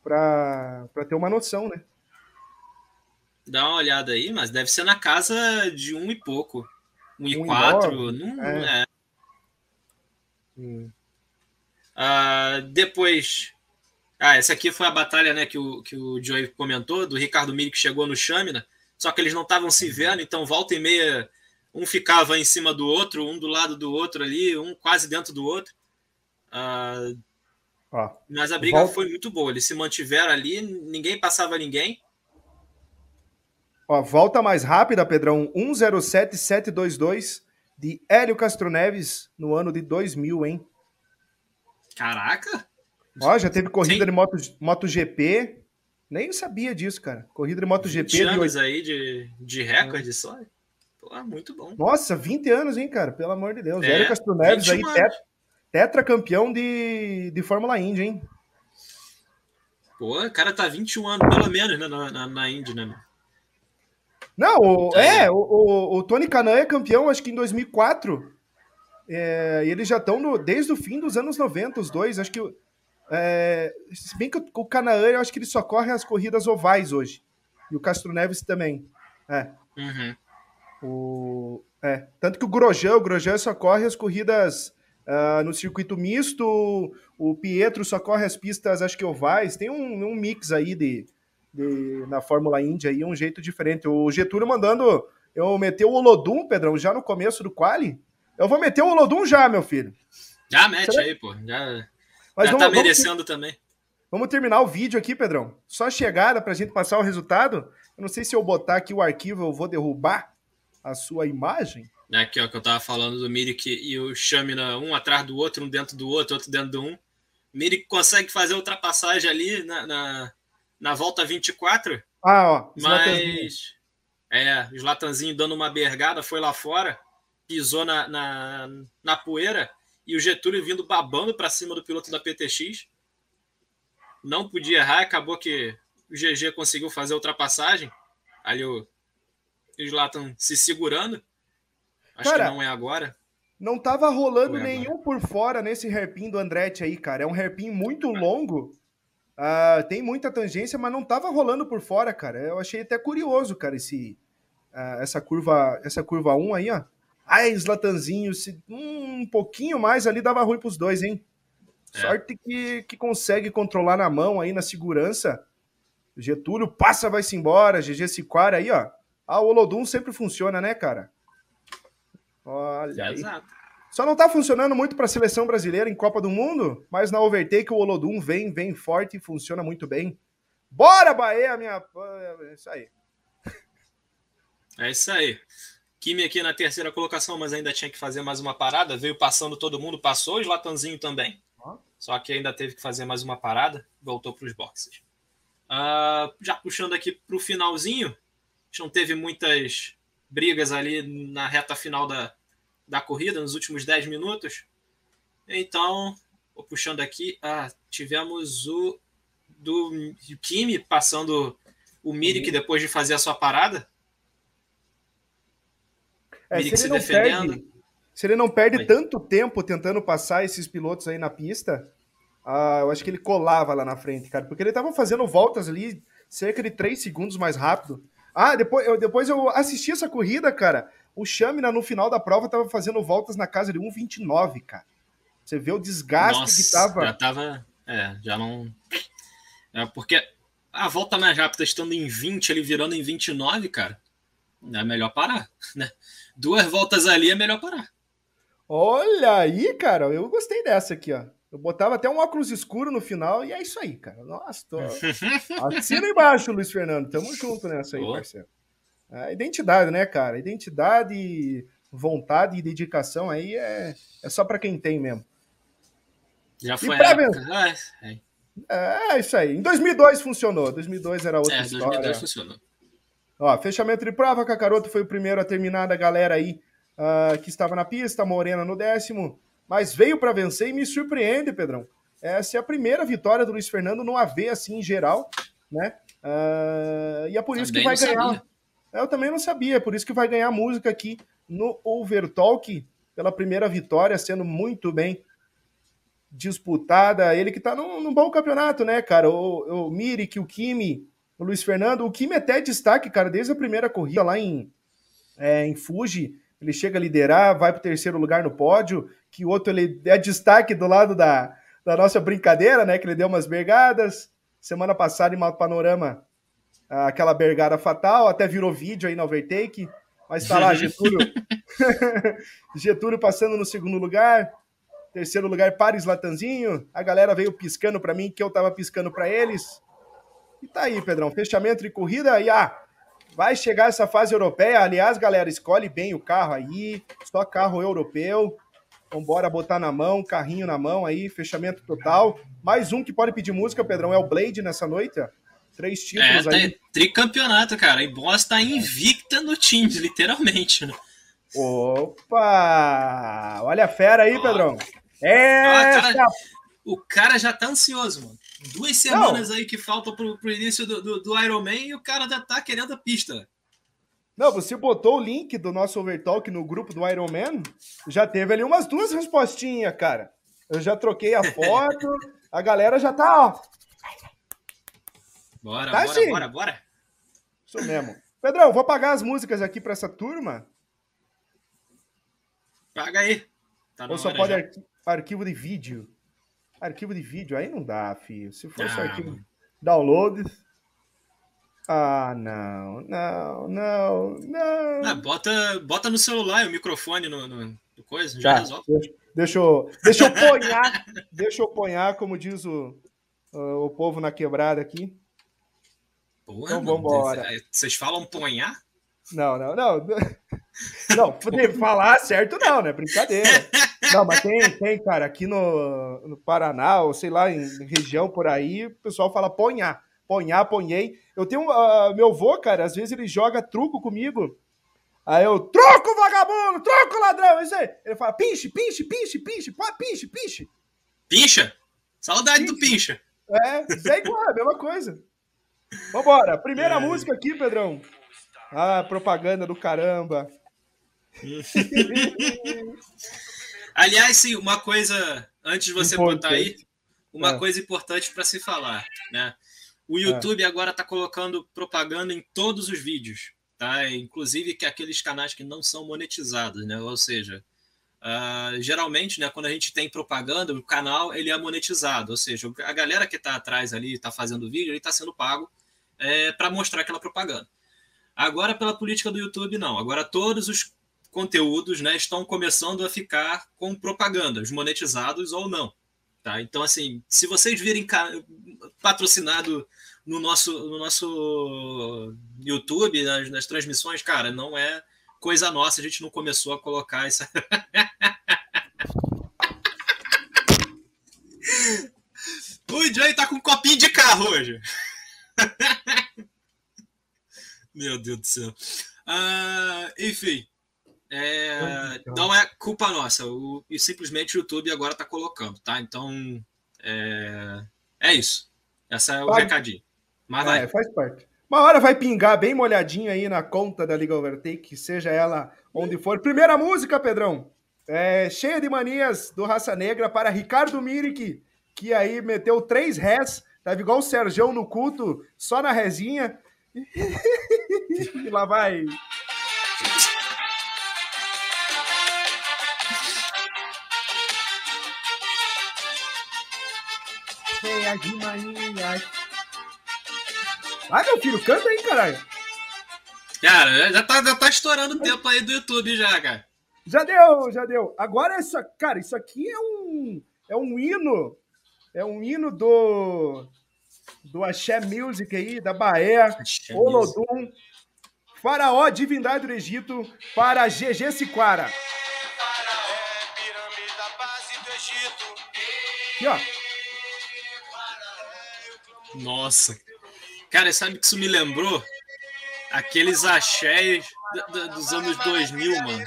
para ter uma noção, né? Dá uma olhada aí, mas deve ser na casa de um e pouco. Um, um e quatro. Não, é. é. Hum. Uh, depois. Ah, essa aqui foi a batalha né, que, o, que o Joey comentou, do Ricardo Miri que chegou no Chamina, só que eles não estavam se vendo, então volta e meia um ficava em cima do outro, um do lado do outro ali, um quase dentro do outro. Uh, ah, mas a briga volta... foi muito boa. Eles se mantiveram ali, ninguém passava ninguém. Ó, volta mais rápida, Pedrão. 107722 de Hélio Castro Neves no ano de 2000, hein? Caraca! Ó, já teve corrida Sim. de moto, MotoGP. Nem sabia disso, cara. Corrida de MotoGP. 20 anos de... aí de, de recorde é. só. Pô, muito bom. Nossa, 20 anos, hein, cara? Pelo amor de Deus. É, Hélio Castro Neves aí, tet, tetracampeão de, de Fórmula Indy, hein? Pô, o cara tá 21 anos, pelo menos, né, na, na, na Indy, né? Não, o, tá é, o, o, o, Tony Canan é campeão, acho que em 2004. É, e eles já estão desde o fim dos anos 90, os dois. Acho que. É, se bem que o, o Canaã, eu acho que ele só corre as corridas ovais hoje. E o Castro Neves também. É. Uhum. O, é, tanto que o Grosjean, o Grosjean só corre as corridas uh, no circuito misto, o Pietro só corre as pistas, acho que ovais, tem um, um mix aí de, de, na Fórmula Indy aí, um jeito diferente. O Getúlio mandando eu meter o Olodum, Pedrão, já no começo do quali. Eu vou meter o Olodum já, meu filho. Já mete Será? aí, pô. Já, Mas já vamos, tá merecendo vamos, também. Vamos terminar o vídeo aqui, Pedrão. Só a chegada pra gente passar o resultado. Eu não sei se eu botar aqui o arquivo, eu vou derrubar a sua imagem? É aqui, ó, que eu tava falando do Mirik e o Shamina, um atrás do outro, um dentro do outro, outro dentro do um. Mirik consegue fazer ultrapassagem ali na, na, na volta 24. Ah, ó. Mas. É, o Slatanzinho dando uma bergada, foi lá fora, pisou na, na, na poeira e o Getúlio vindo babando para cima do piloto da PTX. Não podia errar, acabou que o GG conseguiu fazer a ultrapassagem. Ali o o Zlatan se segurando. Acho cara, que não é agora. Não tava rolando é nenhum por fora nesse hairpin do Andretti aí, cara. É um hairpin muito longo. Uh, tem muita tangência, mas não tava rolando por fora, cara. Eu achei até curioso, cara, esse, uh, essa curva essa curva 1 aí, ó. Ai, Zlatanzinho, se um pouquinho mais ali dava ruim pros dois, hein? É. Sorte que, que consegue controlar na mão aí, na segurança. Getúlio passa, vai-se embora. GG Siquara aí, ó. Ah, o Olodum sempre funciona, né, cara? Olha. Exato. Só não tá funcionando muito para a seleção brasileira em Copa do Mundo, mas na Overtake o Olodum vem, vem forte e funciona muito bem. Bora, Bahia, minha. É isso aí. É isso aí. Kimi aqui na terceira colocação, mas ainda tinha que fazer mais uma parada. Veio passando todo mundo, passou o Slatanzinho também. Só que ainda teve que fazer mais uma parada, voltou para os boxes. Uh, já puxando aqui para o finalzinho, gente não teve muitas brigas ali na reta final da, da corrida, nos últimos 10 minutos. Então, vou puxando aqui, ah, tivemos o do Kimi passando o Mirik depois de fazer a sua parada. É, Mirik se, se defendendo. Perde, se ele não perde tanto tempo tentando passar esses pilotos aí na pista, ah, eu acho que ele colava lá na frente, cara, porque ele estava fazendo voltas ali cerca de 3 segundos mais rápido. Ah, depois eu, depois eu assisti essa corrida, cara. O Chamina, no final da prova, tava fazendo voltas na casa de 1,29, cara. Você vê o desgaste Nossa, que tava. Já tava. É, já não. É porque a volta mais rápida estando em 20, ele virando em 29, cara. É melhor parar, né? Duas voltas ali é melhor parar. Olha aí, cara, eu gostei dessa aqui, ó. Eu botava até um óculos escuro no final e é isso aí, cara. Nossa, tô. Assina embaixo, Luiz Fernando. Tamo junto nessa aí, oh. parceiro. A identidade, né, cara? Identidade, vontade e dedicação aí é, é só para quem tem mesmo. Já foi a época. Ah, é. é. isso aí. Em 2002 funcionou. 2002 era outra é, história. 2002 funcionou. Ó, fechamento de prova, Cacaroto foi o primeiro a terminar da galera aí uh, que estava na pista, Morena no décimo, mas veio para vencer e me surpreende, Pedrão. Essa é a primeira vitória do Luiz Fernando no AV, assim, em geral, né? Uh, e é por isso também que vai ganhar. Sabia. Eu também não sabia, é por isso que vai ganhar música aqui no Overtalk, pela primeira vitória, sendo muito bem disputada. Ele que tá num, num bom campeonato, né, cara? O, o Mirik, o Kimi, o Luiz Fernando. O Kimi até destaque, cara, desde a primeira corrida lá em, é, em Fuji. Ele chega a liderar, vai para o terceiro lugar no pódio. Que o outro ele é destaque do lado da, da nossa brincadeira, né? Que ele deu umas bergadas. Semana passada em Panorama, aquela bergada fatal, até virou vídeo aí na overtake. Mas tá lá, Getúlio. Getúlio passando no segundo lugar. Terceiro lugar, Paris Latanzinho. A galera veio piscando para mim, que eu tava piscando para eles. E tá aí, Pedrão. Fechamento de corrida. E ah, vai chegar essa fase europeia. Aliás, galera, escolhe bem o carro aí. Só carro europeu. Vambora botar na mão, carrinho na mão aí, fechamento total. Mais um que pode pedir música, Pedrão, é o Blade nessa noite. Três títulos é, tá aí. Tricampeonato, cara. E Boss tá invicta no time, literalmente. Né? Opa! Olha a fera aí, Pedrão. É. Cara, o cara já tá ansioso, mano duas semanas não. aí que faltam pro, pro início do, do, do Iron Man e o cara já tá querendo a pista. Não, você botou o link do nosso Overtalk no grupo do Iron Man, já teve ali umas duas respostinhas, cara. Eu já troquei a foto, a galera já tá, ó. Bora, tá bora, assim. bora, bora. Isso mesmo. Pedrão, vou pagar as músicas aqui para essa turma. Paga aí. Tá Ou só pode arqu arquivo de vídeo. Arquivo de vídeo, aí não dá, filho. Se fosse ah, arquivo mano. download. Ah, não, não, não, não. Ah, bota, bota no celular o microfone no, no, no coisa, já tá, resolve. Deixa, eu, deixa eu ponhar, deixa eu ponhar, como diz o, o povo na quebrada aqui. Pô, então vamos embora. Vocês falam ponhar? Não, não, não. Não, poder falar certo não, né? Brincadeira. Não, mas tem, tem, cara, aqui no, no Paraná, ou sei lá, em região por aí, o pessoal fala ponhar. Ponhar, ponhei. Eu tenho. Uh, meu avô, cara, às vezes ele joga truco comigo. Aí eu, troco, vagabundo, troco, ladrão, isso aí. Ele fala, pinche, pinche, pinche, pinche, pinche, pinche. Pincha? Saudade pinche. do pincha. É, é igual, é a mesma coisa. Vambora, primeira é. música aqui, Pedrão. Ah, propaganda do caramba. Aliás, sim, uma coisa, antes de você importante. botar aí, uma é. coisa importante para se falar, né? O é. YouTube é. agora está colocando propaganda em todos os vídeos, tá? Inclusive que aqueles canais que não são monetizados, né? Ou seja, uh, geralmente, né, quando a gente tem propaganda, o canal ele é monetizado, ou seja, a galera que está atrás ali, está fazendo vídeo, ele está sendo pago é, para mostrar aquela propaganda. Agora, pela política do YouTube, não. Agora todos os conteúdos né, estão começando a ficar com propagandas, monetizados ou não. Tá? Então, assim, se vocês virem patrocinado no nosso, no nosso YouTube, nas, nas transmissões, cara, não é coisa nossa, a gente não começou a colocar essa. o Joey tá com um copinho de carro hoje. Meu Deus do céu. Uh, enfim, é, não é culpa nossa. O, e simplesmente o YouTube agora está colocando, tá? Então é, é isso. Essa é o vai. recadinho. Mas vai. É, faz parte. Uma hora vai pingar bem molhadinho aí na conta da Liga Overtake, seja ela onde for. Primeira música, Pedrão. É, cheia de manias do Raça Negra para Ricardo Mirik, que aí meteu três rés, tava igual o Serjão no culto, só na resinha. e lá vai. cheia de manias. Vai, meu filho, canta aí, caralho. Cara, já tá, já tá estourando o tempo aí do YouTube já, cara. Já deu, já deu. Agora, essa, cara, isso aqui é um, é um hino. É um hino do, do Axé Music aí, da Bahia, Olodum. Faraó, divindade do Egito, para GG Siquara. Aqui, ó. Nossa. Cara, sabe que isso me lembrou? Aqueles axés dos anos 2000, mano.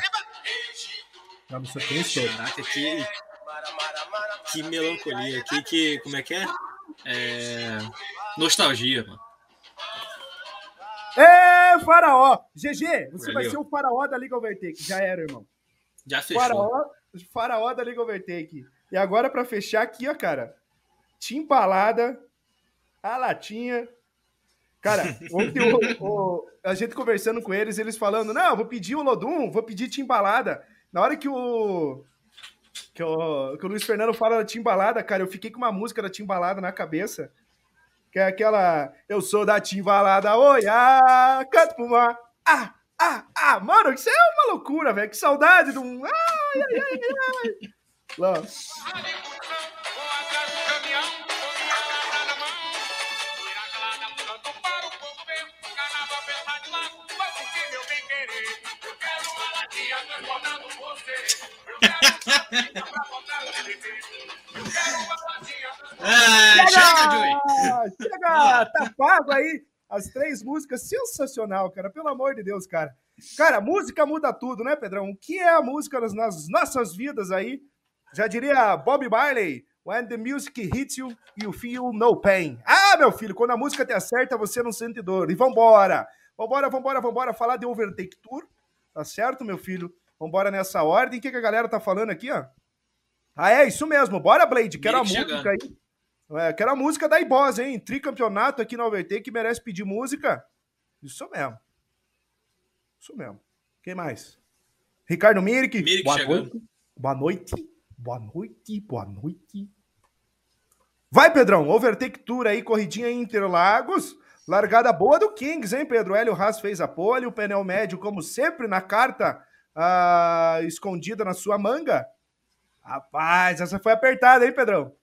Caraca, que, que melancolia. Que, que, como é que é? É... Nostalgia, mano. Ê, faraó! GG, você Valeu. vai ser o faraó da Liga Overtake. Já era, irmão. Já fechou. Faraó, faraó da Liga Overtake. E agora, para fechar aqui, ó, cara. Timbalada, a latinha. Cara, ontem o, o, a gente conversando com eles, eles falando: não, vou pedir o Lodum, vou pedir Timbalada. Na hora que o, que o, que o Luiz Fernando fala da Timbalada, cara, eu fiquei com uma música da Timbalada na cabeça. Que é aquela. Eu sou da Timbalada, oi, ah, canto pro mar. Ah, ah, ah, mano, isso é uma loucura, velho. Que saudade de um. Ai, ai, ai, ai. Ah, chega, Joey! Chega! Tá pago aí as três músicas. Sensacional, cara. Pelo amor de Deus, cara. Cara, música muda tudo, né, Pedrão? O que é a música nas, nas nossas vidas aí? Já diria Bob Marley, When the music hits you, you feel no pain. Ah, meu filho, quando a música te acerta, você não sente dor. E vambora! Vambora, vambora, vambora falar de Overtake Tour. Tá certo, meu filho? Vambora nessa ordem. O que, que a galera tá falando aqui, ó? Ah, é isso mesmo. Bora, Blade. Quero a música aí. É, quero a música da Ibos, hein? Tricampeonato aqui no Overtake que merece pedir música. Isso mesmo. Isso mesmo. Quem mais? Ricardo Mirik. Mirik boa chegando. noite. Boa noite. Boa noite. Boa noite. Vai, Pedrão. Overtake Tour aí, corridinha em Interlagos. Largada boa do Kings, hein, Pedro? Hélio Haas fez a pole, o pneu médio, como sempre, na carta ah, escondida na sua manga. Rapaz, essa foi apertada, hein, Pedrão?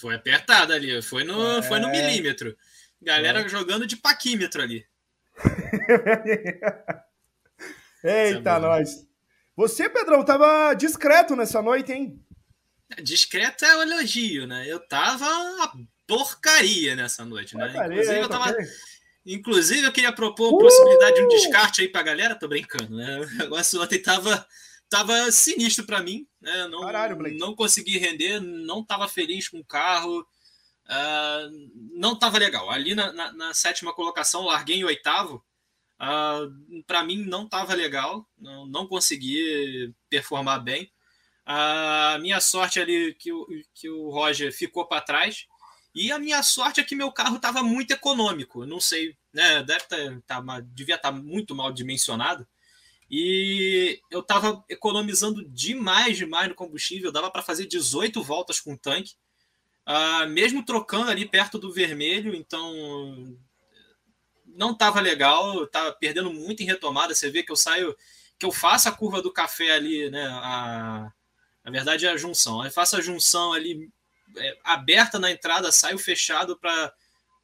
Foi apertada ali, foi no, é... foi no milímetro. Galera é. jogando de paquímetro ali. Eita, é nós. Você, Pedrão, tava discreto nessa noite, hein? Discreto é o elogio, né? Eu tava uma porcaria nessa noite, né? Porcaria, inclusive, eu tava. Inclusive, eu queria propor a uh! possibilidade de um descarte aí pra galera, tô brincando, né? O negócio ontem tava tava sinistro para mim, né? Não, Caralho, não consegui render, não tava feliz com o carro, uh, não tava legal. Ali na, na, na, sétima colocação, larguei em oitavo. Uh, ah, para mim não tava legal, não, não consegui performar bem. A uh, minha sorte ali que o, que o Roger ficou para trás. E a minha sorte é que meu carro estava muito econômico. Não sei, né? Deve ter, tá, devia estar tá muito mal dimensionado. E eu estava economizando demais, demais no combustível. Dava para fazer 18 voltas com o tanque, uh, mesmo trocando ali perto do vermelho. Então não estava legal. Estava perdendo muito em retomada. Você vê que eu saio, que eu faço a curva do café ali, né? A, na verdade é a junção. Eu faço a junção ali aberta na entrada, saio fechado para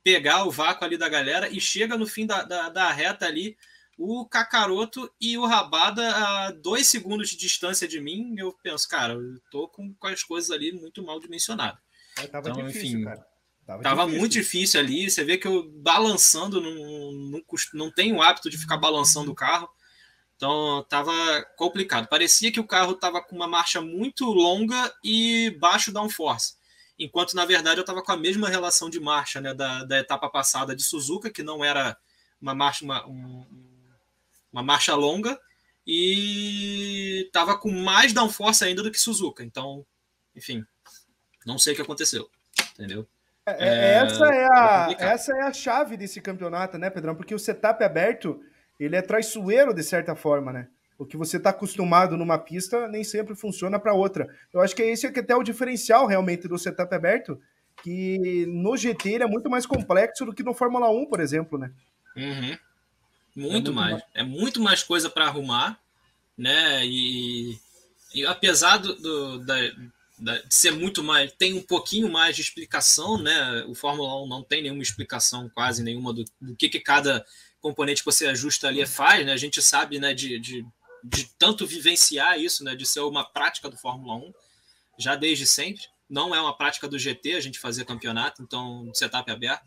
pegar o vácuo ali da galera e chega no fim da, da, da reta ali o Kakaroto e o Rabada a dois segundos de distância de mim, eu penso, cara, eu tô com, com as coisas ali muito mal dimensionadas. É, tava então, difícil, enfim, cara. Tava, tava difícil. muito difícil ali. Você vê que eu balançando, não, não, não tenho o hábito de ficar balançando o carro. Então tava complicado. Parecia que o carro tava com uma marcha muito longa e baixo downforce. Enquanto, na verdade, eu estava com a mesma relação de marcha né, da, da etapa passada de Suzuka, que não era uma marcha, uma, um, uma marcha longa e estava com mais downforce ainda do que Suzuka. Então, enfim, não sei o que aconteceu, entendeu? É, é, é essa, é a, essa é a chave desse campeonato, né, Pedrão? Porque o setup aberto, ele é traiçoeiro de certa forma, né? O que você está acostumado numa pista nem sempre funciona para outra. Eu acho que é esse que é até o diferencial realmente do setup aberto, que no GT ele é muito mais complexo do que no Fórmula 1, por exemplo, né? Uhum. Muito, é muito mais. mais. É muito mais coisa para arrumar, né? E, e apesar do, do da, da, de ser muito mais, tem um pouquinho mais de explicação, né? O Fórmula 1 não tem nenhuma explicação, quase nenhuma, do, do que, que cada componente que você ajusta ali faz, né? A gente sabe, né, de, de, de tanto vivenciar isso, né, de ser uma prática do Fórmula 1, já desde sempre. Não é uma prática do GT a gente fazer campeonato, então setup aberto.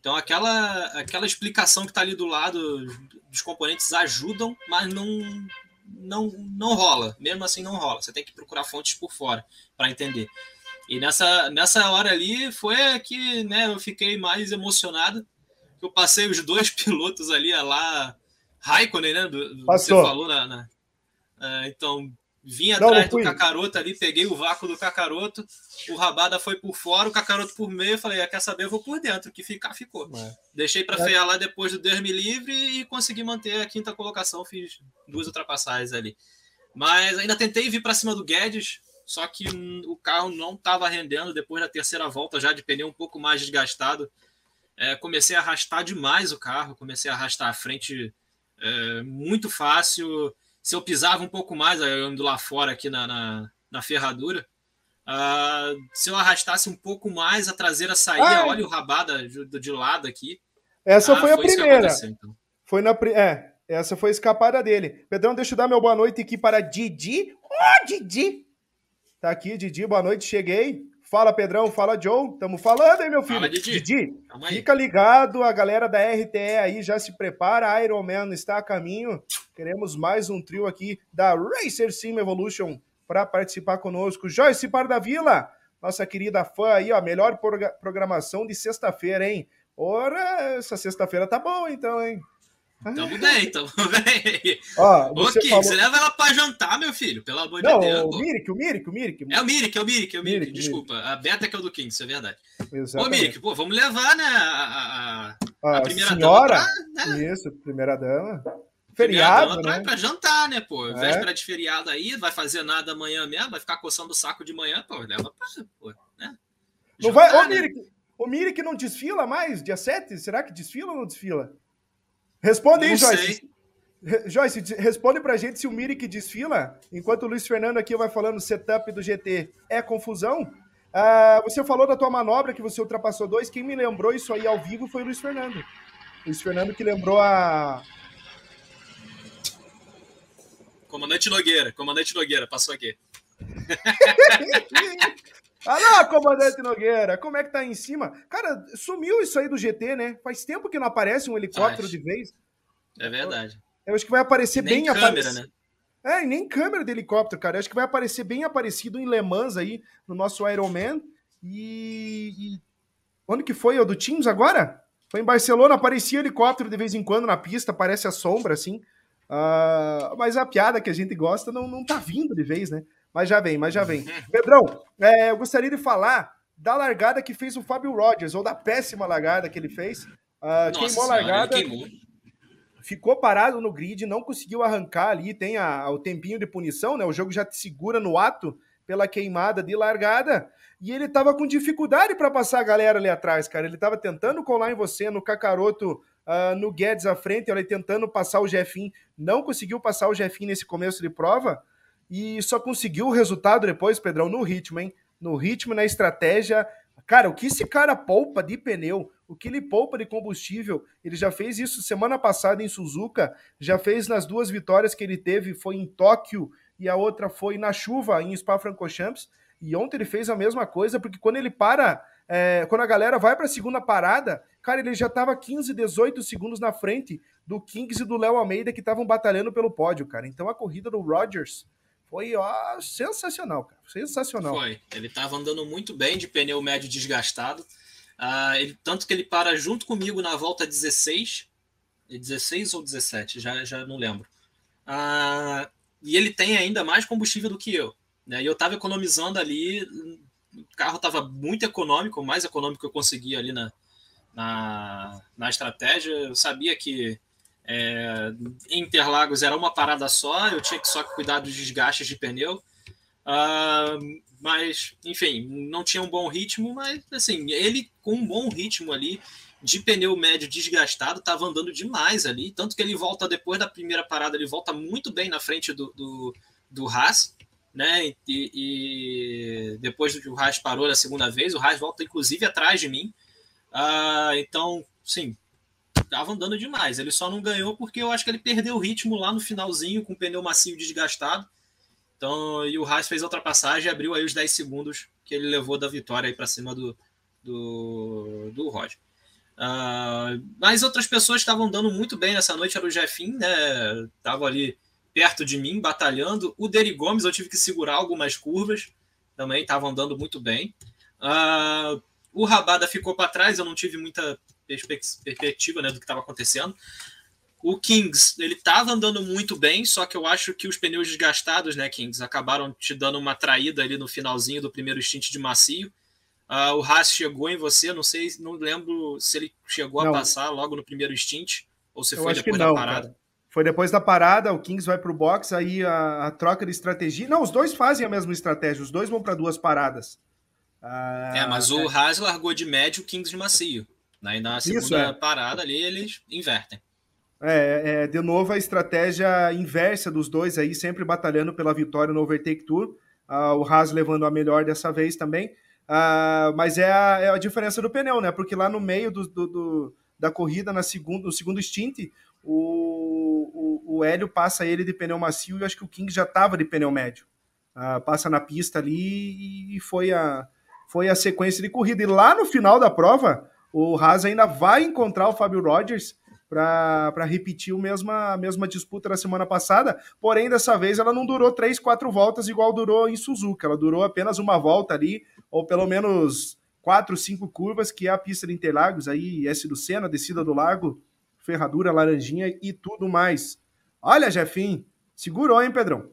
Então aquela aquela explicação que está ali do lado dos componentes ajudam, mas não não não rola. Mesmo assim não rola. Você tem que procurar fontes por fora para entender. E nessa nessa hora ali foi que, né, eu fiquei mais emocionado. Eu passei os dois pilotos ali lá Raikkonen, né, do, Passou. você falou na, na uh, então Vim atrás do Cacaroto ali, peguei o vácuo do Cacaroto, o Rabada foi por fora, o Cacaroto por meio, falei, ah, quer saber, eu vou por dentro, que ficar, ficou. É. Deixei para é. frear lá depois do Deus me livre e consegui manter a quinta colocação, fiz duas ultrapassagens ali. Mas ainda tentei vir para cima do Guedes, só que o carro não estava rendendo depois da terceira volta, já de pneu um pouco mais desgastado. É, comecei a arrastar demais o carro, comecei a arrastar a frente é, muito fácil se eu pisava um pouco mais, eu ando lá fora aqui na, na, na ferradura, uh, se eu arrastasse um pouco mais, a traseira saía, Ai. olha o rabada de, de lado aqui. Essa ah, foi a foi primeira. Então. Foi na é, essa foi a escapada dele. Pedrão, deixa eu dar meu boa noite aqui para Didi. Oh, Didi! Tá aqui, Didi, boa noite, cheguei. Fala, Pedrão, fala, Joe. Tamo falando, hein, meu filho? Fala, Didi. Didi fica ligado, a galera da RTE aí já se prepara, Iron Man está a caminho. Queremos mais um trio aqui da Racer Sim Evolution para participar conosco. Joyce Pardavila, nossa querida fã aí, ó, melhor programação de sexta-feira, hein? Ora, essa sexta-feira tá bom então, hein? Tamo bem, tamo bem. Ó, você, Kim, falou... você leva ela pra jantar, meu filho, pelo amor Não, de Deus. O Mirik, o Mirik, o Mirik. É o Mirik, é o Mirik, é o Mirik, desculpa. Mirik. A Beta que é o do King, isso é verdade. Exatamente. Ô, Mirik, pô, vamos levar, né, a, a, a primeira senhora, dama pra, né? Isso, primeira dama. Feriado, primeira dama né? pra, jantar, né, pô. É. Véspera de feriado aí, vai fazer nada amanhã mesmo, vai ficar coçando o saco de manhã, pô, leva pra, pô, né? Não vai, ô, né? Mirik, o Mirik não desfila mais, dia 7? Será que desfila ou não desfila? Responde aí, Joyce. Joyce, responde pra gente se o Mirik desfila, enquanto o Luiz Fernando aqui vai falando setup do GT é confusão. Uh, você falou da tua manobra que você ultrapassou dois. Quem me lembrou isso aí ao vivo foi o Luiz Fernando. Luiz Fernando que lembrou a. Comandante Nogueira, comandante Nogueira, passou aqui. lá, comandante Nogueira, como é que tá aí em cima? Cara, sumiu isso aí do GT, né? Faz tempo que não aparece um helicóptero de vez. É verdade. Eu acho que vai aparecer nem bem câmera, né? É, nem câmera de helicóptero, cara. Eu acho que vai aparecer bem aparecido em Le Mans aí, no nosso Iron Man. E, e... Onde que foi? O do Teams agora? Foi em Barcelona, aparecia helicóptero de vez em quando na pista, parece a sombra, assim. Uh, mas a piada que a gente gosta não, não tá vindo de vez, né? Mas já vem, mas já vem. Pedrão, é, eu gostaria de falar da largada que fez o Fábio Rogers, ou da péssima largada que ele fez. Uh, queimou a largada. Queimou ficou parado no grid, não conseguiu arrancar ali, tem a, o tempinho de punição, né? O jogo já te segura no ato pela queimada de largada. E ele tava com dificuldade para passar a galera ali atrás, cara. Ele tava tentando colar em você, no Cacaroto, uh, no Guedes à frente, ele tentando passar o Jeffin. Não conseguiu passar o Jeffin nesse começo de prova. E só conseguiu o resultado depois, Pedrão, no ritmo, hein? No ritmo, na estratégia. Cara, o que esse cara poupa de pneu, o que ele poupa de combustível, ele já fez isso semana passada em Suzuka, já fez nas duas vitórias que ele teve, foi em Tóquio e a outra foi na chuva em Spa-Francorchamps. E ontem ele fez a mesma coisa, porque quando ele para, é, quando a galera vai para a segunda parada, cara, ele já estava 15, 18 segundos na frente do Kings e do Léo Almeida que estavam batalhando pelo pódio, cara. Então a corrida do Rogers foi ó, sensacional, cara. Sensacional. Foi. Ele estava andando muito bem de pneu médio desgastado. Uh, ele, tanto que ele para junto comigo na volta 16, 16 ou 17, já, já não lembro. Uh, e ele tem ainda mais combustível do que eu. Né? E eu estava economizando ali, o carro estava muito econômico, o mais econômico que eu conseguia ali na, na, na estratégia. Eu sabia que é, Interlagos era uma parada só, eu tinha que só cuidar dos desgastes de pneu. Uh, mas, enfim, não tinha um bom ritmo, mas assim, ele com um bom ritmo ali, de pneu médio desgastado, estava andando demais ali. Tanto que ele volta depois da primeira parada, ele volta muito bem na frente do, do, do Haas, né? E, e depois que o Haas parou da segunda vez, o Haas volta inclusive atrás de mim. Uh, então, sim, estava andando demais. Ele só não ganhou porque eu acho que ele perdeu o ritmo lá no finalzinho com o pneu macio desgastado. Então, e o Haas fez a ultrapassagem e abriu aí os 10 segundos que ele levou da vitória aí para cima do, do, do Roger. Uh, mas outras pessoas estavam dando muito bem nessa noite, era o Jeffin, né? Tava ali perto de mim, batalhando. O Deri Gomes eu tive que segurar algumas curvas, também estava andando muito bem. Uh, o Rabada ficou para trás, eu não tive muita perspectiva né, do que estava acontecendo. O Kings, ele estava andando muito bem, só que eu acho que os pneus desgastados, né, Kings, acabaram te dando uma traída ali no finalzinho do primeiro stint de macio. Uh, o Haas chegou em você, não sei, não lembro se ele chegou não. a passar logo no primeiro stint ou se eu foi depois não, da parada. Cara. Foi depois da parada, o Kings vai para o box, aí a, a, troca de estratégia. Não, os dois fazem a mesma estratégia, os dois vão para duas paradas. Ah, é, mas o é... Haas largou de médio, o Kings de macio. Aí na segunda Isso, é. parada ali eles invertem. É, é, de novo a estratégia inversa dos dois aí, sempre batalhando pela vitória no Overtake Tour. Uh, o Haas levando a melhor dessa vez também. Uh, mas é a, é a, diferença do pneu, né? Porque lá no meio do, do, do da corrida, na segundo, no segundo stint, o, o, o Hélio passa ele de pneu macio e eu acho que o King já estava de pneu médio. Uh, passa na pista ali e foi a, foi a sequência de corrida. E lá no final da prova, o Haas ainda vai encontrar o Fábio Rogers para repetir a mesma, a mesma disputa da semana passada, porém dessa vez ela não durou três, quatro voltas igual durou em Suzuka, ela durou apenas uma volta ali, ou pelo menos quatro, cinco curvas, que é a pista de Interlagos, aí S do Senna, descida do lago, ferradura, laranjinha e tudo mais. Olha, Jefim, segurou, hein, Pedrão?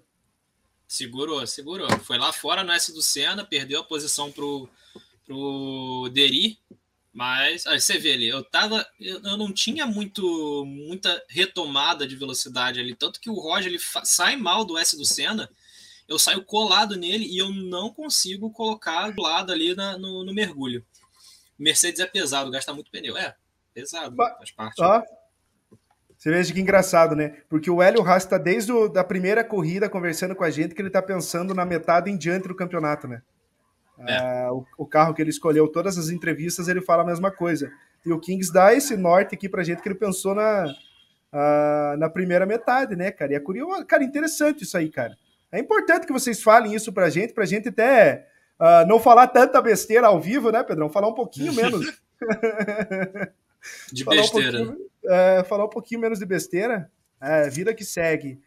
Segurou, segurou. Foi lá fora no S do Senna, perdeu a posição pro, pro Deri, mas aí você vê ali, eu tava. Eu, não tinha muito muita retomada de velocidade ali. Tanto que o Roger ele sai mal do S do Senna. Eu saio colado nele e eu não consigo colocar do lado ali na, no, no, mergulho. Mercedes é pesado, gasta muito pneu. É, pesado, faz parte. Ó, você veja que engraçado, né? Porque o Hélio Haas está desde a primeira corrida conversando com a gente que ele está pensando na metade em diante do campeonato, né? É. Uh, o, o, carro que ele escolheu, todas as entrevistas, ele fala a mesma coisa. E o Kings dá esse norte aqui pra gente que ele pensou na, uh, na primeira metade, né, cara? E é curioso, cara, interessante isso aí, cara. É importante que vocês falem isso pra gente, pra gente até uh, não falar tanta besteira ao vivo, né, Pedrão? Falar um pouquinho menos. de falar besteira. Um é, falar um pouquinho menos de besteira. É, vida que segue.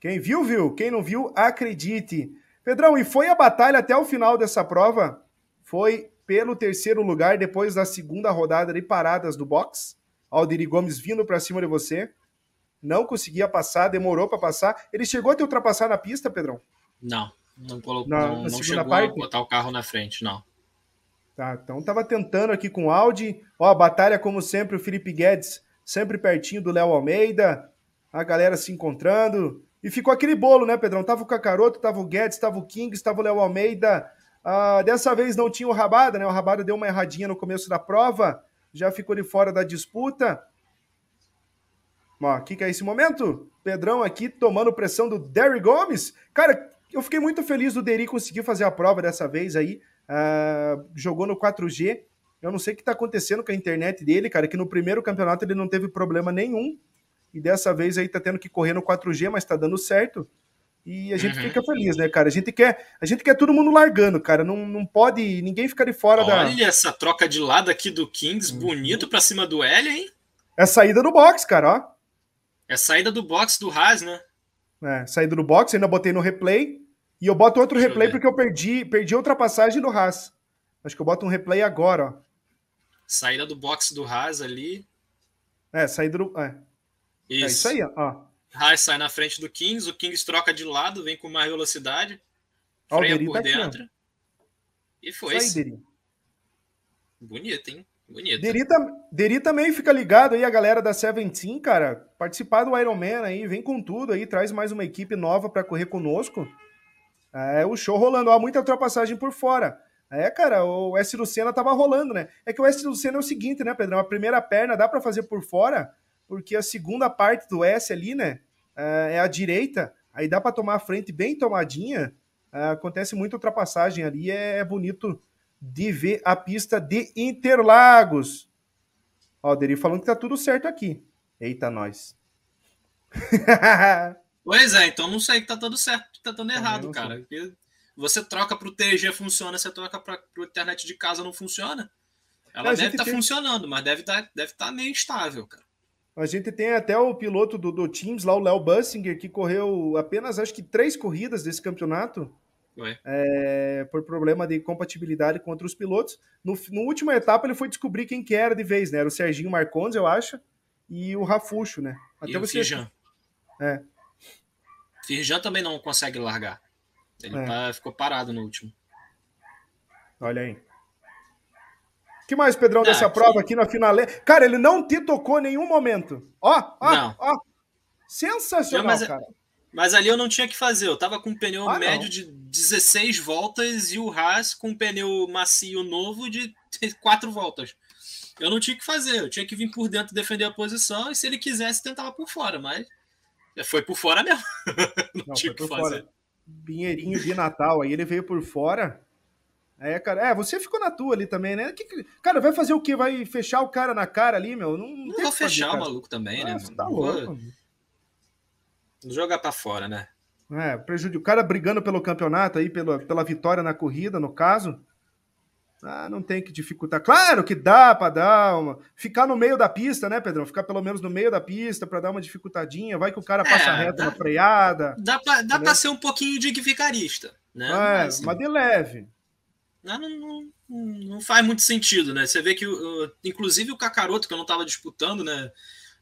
Quem viu, viu. Quem não viu, acredite. Pedrão, e foi a batalha até o final dessa prova? Foi pelo terceiro lugar depois da segunda rodada de paradas do box. Alderi Gomes vindo para cima de você. Não conseguia passar, demorou para passar. Ele chegou a te ultrapassar na pista, Pedrão? Não, não colocou, na, não, na não chegou parte? a botar o carro na frente, não. Tá, então tava tentando aqui com o Audi. Ó, batalha como sempre, o Felipe Guedes sempre pertinho do Léo Almeida. A galera se encontrando. E ficou aquele bolo, né, Pedrão? Tava o Cacaroto, tava o Guedes, tava o King, tava o Léo Almeida. Ah, dessa vez não tinha o Rabada, né? O Rabada deu uma erradinha no começo da prova, já ficou de fora da disputa. Ó, o que, que é esse momento? Pedrão aqui tomando pressão do Derry Gomes. Cara, eu fiquei muito feliz do Deri conseguir fazer a prova dessa vez aí. Uh, jogou no 4G. Eu não sei o que está acontecendo com a internet dele, cara, que no primeiro campeonato ele não teve problema nenhum e dessa vez aí tá tendo que correr no 4G, mas tá dando certo. E a gente uhum. fica feliz, né, cara? A gente quer, a gente quer todo mundo largando, cara. Não, não pode ninguém ficar de fora Olha da. Olha essa troca de lado aqui do Kings, bonito pra cima do L, hein? É saída do box, cara, ó. É saída do box do Haas, né? É, saída do box, ainda botei no replay. E eu boto outro Deixa replay eu porque eu perdi, perdi a ultrapassagem do Haas. Acho que eu boto um replay agora, ó. Saída do box do Haas ali. É, saída do. É. Isso. É isso aí, ó. Haas sai na frente do Kings, o Kings troca de lado, vem com mais velocidade, ó, freia por tá dentro. Aqui, e foi. Isso aí, Bonito, hein? Bonito. Deri, Deri, também fica ligado aí, a galera da Seventeen, cara. Participar do Ironman aí, vem com tudo aí, traz mais uma equipe nova para correr conosco. É o show rolando, ó, muita ultrapassagem por fora. É, cara, o S Senna tava rolando, né? É que o S Senna é o seguinte, né, Pedrão? A primeira perna dá para fazer por fora, porque a segunda parte do S ali, né, é, é a direita, aí dá para tomar a frente bem tomadinha, é, acontece muita ultrapassagem ali, é, é bonito de ver a pista de Interlagos. Ó, o Deri falando que tá tudo certo aqui. Eita, nós. pois é, então não sei que tá tudo certo, tá tudo errado, cara. Você troca pro 3G funciona, você troca para pro internet de casa não funciona. Ela deve estar tá funcionando, mas deve estar tá, deve tá meio instável, cara. A gente tem até o piloto do, do Teams lá, o Léo Bussinger, que correu apenas acho que três corridas desse campeonato. É, por problema de compatibilidade com outros pilotos. No, no última etapa ele foi descobrir quem que era de vez, né? Era o Serginho Marcondes, eu acho, e o Rafuxo, né? Até e você... o Firjan. É. Firjan também não consegue largar. Ele é. tá, ficou parado no último. Olha aí. Que mais, Pedrão, ah, dessa prova aqui na finale? Cara, ele não te tocou em nenhum momento. Ó, ó, ó. Sensacional, não, mas, é- cara. Mas ali eu não tinha que fazer. Eu tava com um pneu ah, médio não. de 16 voltas e o Haas com um pneu macio novo de 4 voltas. Eu não tinha que fazer. Eu tinha que vir por dentro defender a posição e se ele quisesse tentava por fora, mas foi por fora mesmo. não, não tinha que fazer. Fora. Pinheirinho de Natal, aí ele veio por fora. É, cara, é, você ficou na tua ali também, né? Que, cara, vai fazer o quê? Vai fechar o cara na cara ali, meu? Não, não vou fechar fazer, o maluco também, né? Ah, tá louco. Jogar para fora, né? É, prejudicar o cara brigando pelo campeonato aí, pela, pela vitória na corrida, no caso. Ah, não tem que dificultar. Claro que dá para dar uma. Ficar no meio da pista, né, Pedrão? Ficar pelo menos no meio da pista para dar uma dificultadinha. Vai que o cara passa é, reto dá, na freada. Dá pra, dá pra ser um pouquinho de vicarista, né? É, mas, mas de leve. Não, não, não, faz muito sentido, né? Você vê que, inclusive, o Cacaroto, que eu não tava disputando, né?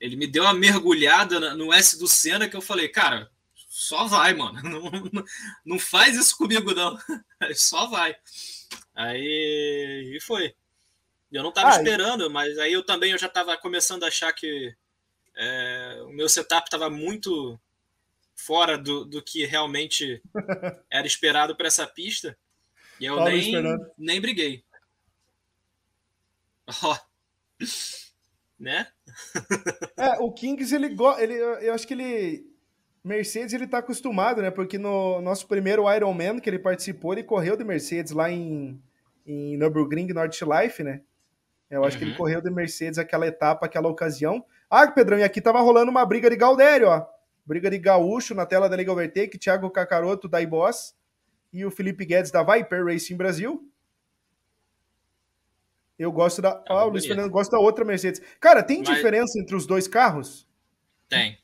Ele me deu uma mergulhada no S do Senna que eu falei, cara, só vai, mano. Não, não, não faz isso comigo, não. Só vai. Aí e foi. Eu não estava ah, esperando, mas aí eu também eu já estava começando a achar que é, o meu setup estava muito fora do, do que realmente era esperado para essa pista. E eu nem, nem briguei. Ó. Oh. Né? é, o Kings, ele, ele eu acho que ele Mercedes ele tá acostumado, né? Porque no nosso primeiro Ironman que ele participou, ele correu de Mercedes lá em, em Nürburgring Nordschleife, né? Eu acho uhum. que ele uhum. correu de Mercedes aquela etapa, aquela ocasião. Ah, Pedrão, e aqui tava rolando uma briga de Galdério, ó. Briga de gaúcho na tela da Liga Overtake, Thiago Cacaroto da iBoss e o Felipe Guedes da Viper Racing Brasil. Eu gosto da. Ah, ah o Luiz Fernando gosta da outra Mercedes. Cara, tem Mas... diferença entre os dois carros? Tem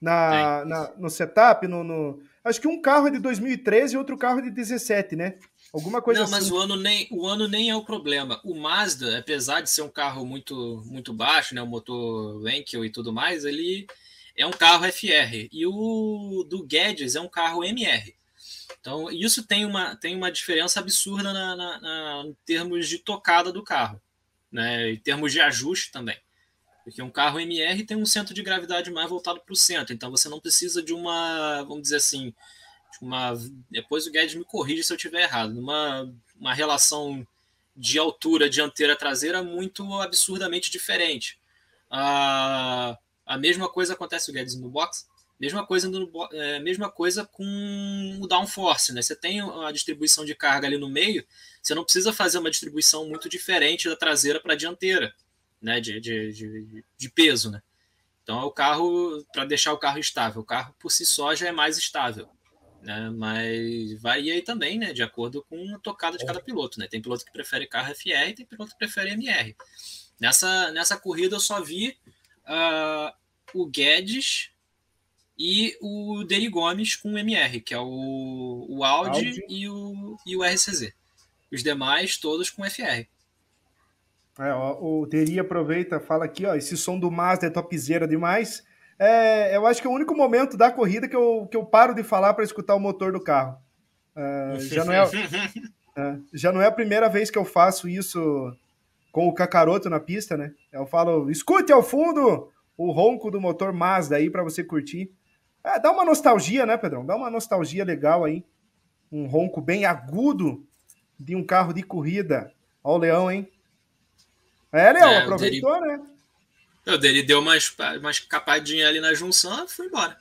na, na, no setup, no, no, Acho que um carro é de 2013 e outro carro é de 17, né? Alguma coisa Não, assim. mas o ano, nem, o ano nem é o problema. O Mazda, apesar de ser um carro muito, muito baixo, né? O motor Wankel e tudo mais, ele é um carro FR. E o do Guedes é um carro MR. Então, isso tem uma, tem uma diferença absurda na, na, na, em termos de tocada do carro, né? Em termos de ajuste também. Porque um carro MR tem um centro de gravidade mais voltado para o centro, então você não precisa de uma, vamos dizer assim, uma. Depois o Guedes me corrige se eu estiver errado, uma, uma relação de altura dianteira traseira muito absurdamente diferente. A, a mesma coisa acontece o Guedes no box, mesma coisa no, é, mesma coisa com o downforce, né? Você tem a distribuição de carga ali no meio, você não precisa fazer uma distribuição muito diferente da traseira para a dianteira né, de, de, de, de peso, né? Então é o carro para deixar o carro estável. O carro por si só já é mais estável, né? Mas varia aí também, né? De acordo com a tocada de cada piloto, né? Tem piloto que prefere carro FR e tem piloto que prefere MR. Nessa, nessa corrida eu só vi uh, o Guedes e o Deri Gomes com MR, que é o, o Audi, Audi. E, o, e o RCZ. Os demais todos com FR. É, ó, o Teri aproveita, fala aqui, ó, esse som do Mazda é topzera demais. É, eu acho que é o único momento da corrida que eu, que eu paro de falar para escutar o motor do carro. É, já, não é, é, já não é a primeira vez que eu faço isso com o Cacaroto na pista, né? Eu falo, escute ao fundo o ronco do motor Mazda aí para você curtir. É, dá uma nostalgia, né, Pedrão? Dá uma nostalgia legal aí. Um ronco bem agudo de um carro de corrida. Ó o leão, hein? É, Léo, é, aproveitou, dele, né? O dele deu umas, umas capadinhas ali na junção e foi embora.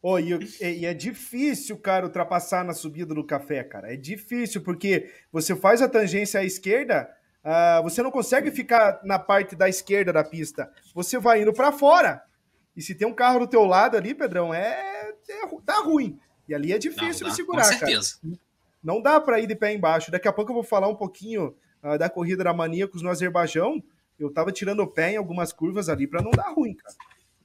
Oh, e, e, é difícil, cara, ultrapassar na subida do café, cara. É difícil, porque você faz a tangência à esquerda, Uh, você não consegue ficar na parte da esquerda da pista. Você vai indo para fora. E se tem um carro do teu lado ali, Pedrão, é, é tá ruim. E ali é difícil não, de segurar, com certeza. cara. Não dá para ir de pé embaixo. Daqui a pouco eu vou falar um pouquinho uh, da corrida da Maníacos no Azerbaijão. Eu tava tirando o pé em algumas curvas ali para não dar ruim, cara.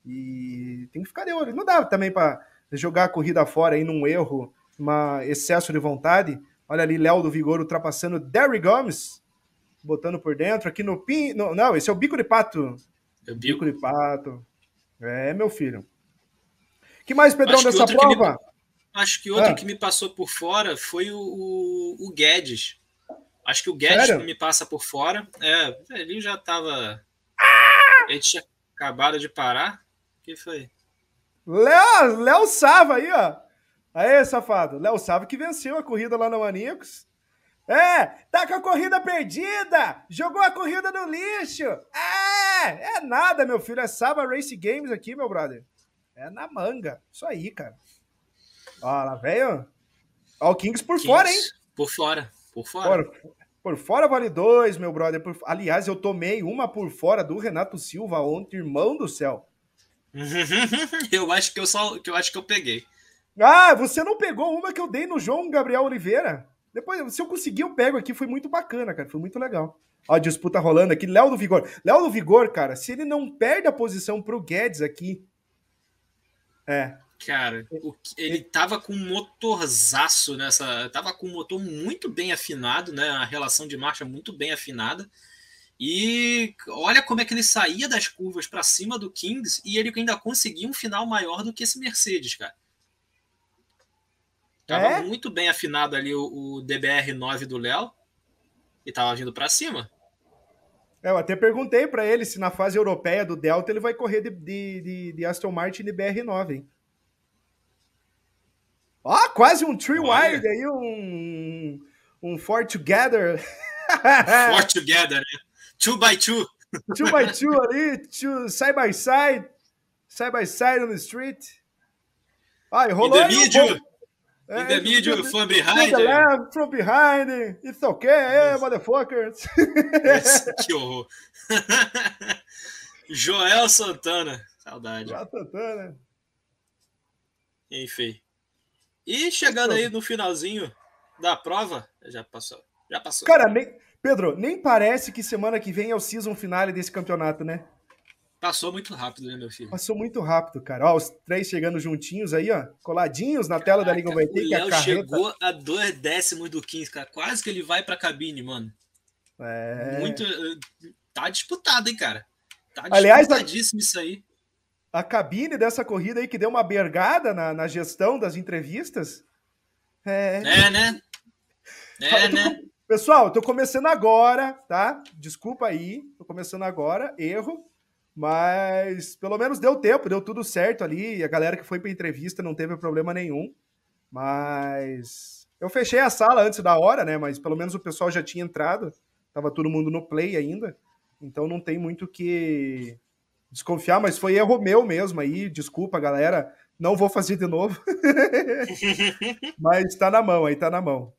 E tem que ficar de olho. Não dá também para jogar a corrida fora aí num erro, um excesso de vontade. Olha ali, Léo do Vigor ultrapassando Derry Gomes, botando por dentro aqui no pin. No, não, esse é o bico de pato. É o bico. bico de pato. É, meu filho. que mais, Pedrão, dessa prova? Me, acho que outro ah. que me passou por fora foi o, o, o Guedes. Acho que o Guedes Sério? me passa por fora. É, ele já tava. Ah! Ele tinha acabado de parar. O que foi? Léo, Léo Sava aí, ó. Aê, safado. Léo Sava que venceu a corrida lá no Maníacos. É, tá com a corrida perdida! Jogou a corrida no lixo! É, é nada, meu filho. É Sava Race Games aqui, meu brother. É na manga. Isso aí, cara. Ó, lá veio. Ó, o Kings por Kings, fora, hein? Por fora. Por fora. Por, por fora vale dois, meu brother. Por... Aliás, eu tomei uma por fora do Renato Silva ontem, irmão do céu. eu acho que eu só, que eu acho que eu peguei. Ah, você não pegou uma que eu dei no João Gabriel Oliveira? Depois, se eu conseguir, eu pego aqui. Foi muito bacana, cara. Foi muito legal. Ó, a disputa rolando aqui. Léo do Vigor. Léo do Vigor, cara, se ele não perde a posição pro Guedes aqui. É. Cara, o, ele tava com um motorzaço nessa. Tava com um motor muito bem afinado, né? A relação de marcha muito bem afinada. E olha como é que ele saía das curvas para cima do Kings e ele ainda conseguia um final maior do que esse Mercedes, cara. Tava é? muito bem afinado ali o, o DBR9 do Léo e tava vindo para cima. É, eu até perguntei para ele se na fase europeia do Delta ele vai correr de, de, de, de Aston Martin de BR9, hein? Ó, quase um Tree Wired aí, um, um Four Together. Four Together, né? Two by two. Two by two ali, two, side by side, side by side on the street. Ai, rolou In the middle, in the middle, from behind. left, from behind. It's okay, yeah, motherfuckers. que horror. Joel Santana. Saudade. Joel Santana. Enfim. E chegando aí no finalzinho da prova, já passou. Já passou. Cara, nem, Pedro, nem parece que semana que vem é o season finale desse campeonato, né? Passou muito rápido, né, meu filho? Passou muito rápido, cara. Ó, os três chegando juntinhos aí, ó. Coladinhos na Caraca, tela da Liga Overtake. O Léo chegou a dois décimos do 15, cara. Quase que ele vai pra cabine, mano. É. Muito. Eh, tá disputado, hein, cara. Tá disputadíssimo Aliás, isso aí. A cabine dessa corrida aí que deu uma bergada na, na gestão das entrevistas. É, é né? É, né? Pessoal, tô começando agora, tá? Desculpa aí, tô começando agora, erro. Mas pelo menos deu tempo, deu tudo certo ali. A galera que foi para entrevista não teve problema nenhum. Mas eu fechei a sala antes da hora, né? Mas pelo menos o pessoal já tinha entrado. Tava todo mundo no play ainda. Então não tem muito que desconfiar, mas foi erro meu mesmo aí. Desculpa, galera. Não vou fazer de novo. mas tá na mão aí, tá na mão.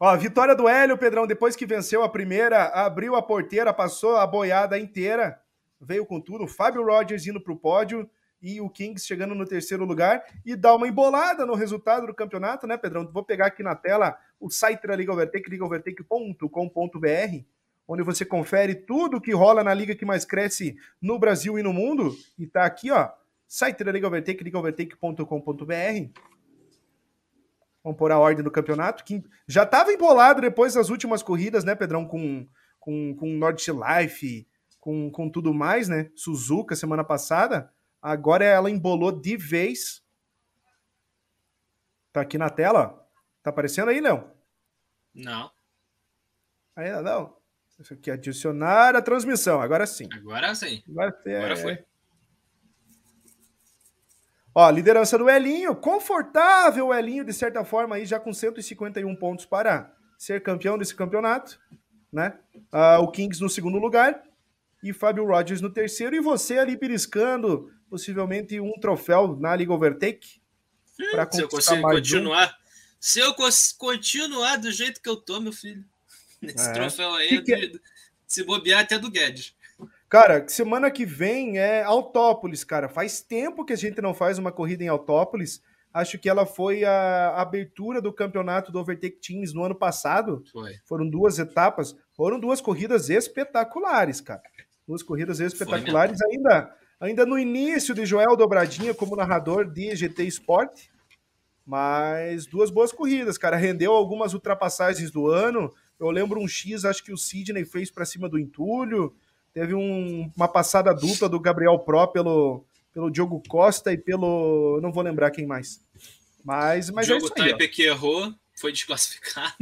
Ó, vitória do Hélio, Pedrão, depois que venceu a primeira, abriu a porteira, passou a boiada inteira, veio com tudo. O Fábio Rogers indo para o pódio e o Kings chegando no terceiro lugar e dá uma embolada no resultado do campeonato, né, Pedrão? Vou pegar aqui na tela o site da Liga Overtake, ligaovertake.com.br, onde você confere tudo que rola na liga que mais cresce no Brasil e no mundo. E tá aqui, ó, site da Liga Overtake, ligaovertake.com.br. Vamos pôr a ordem do campeonato, que já estava embolado depois das últimas corridas, né, Pedrão, com, com, com Nordic Life, com, com tudo mais, né? Suzuka semana passada. Agora ela embolou de vez. Tá aqui na tela, ó. Tá aparecendo aí, Leão? Não. Ainda não. Isso aqui, adicionar a transmissão. Agora sim. Agora sim. Agora, Agora foi. Ó, liderança do Elinho, confortável o Elinho, de certa forma, aí já com 151 pontos para ser campeão desse campeonato, né? Uh, o Kings no segundo lugar e Fábio Rogers no terceiro, e você ali beliscando possivelmente um troféu na Liga Overtake. Hum, para se eu conseguir continuar, um. se eu continuar do jeito que eu tô, meu filho. Esse é. troféu aí é que é de, se bobear até do Guedes. Cara, semana que vem é Autópolis, cara. Faz tempo que a gente não faz uma corrida em Autópolis. Acho que ela foi a abertura do campeonato do Overtake Teams no ano passado. Foi. Foram duas etapas. Foram duas corridas espetaculares, cara. Duas corridas espetaculares. Ainda, ainda no início de Joel Dobradinha como narrador de GT Sport. Mas duas boas corridas, cara. Rendeu algumas ultrapassagens do ano. Eu lembro um X, acho que o Sidney fez para cima do Entulho. Teve um, uma passada dupla do Gabriel Pro pelo, pelo Diogo Costa e pelo. Não vou lembrar quem mais. Mas, mas Diogo é Taipe que errou, foi desclassificado.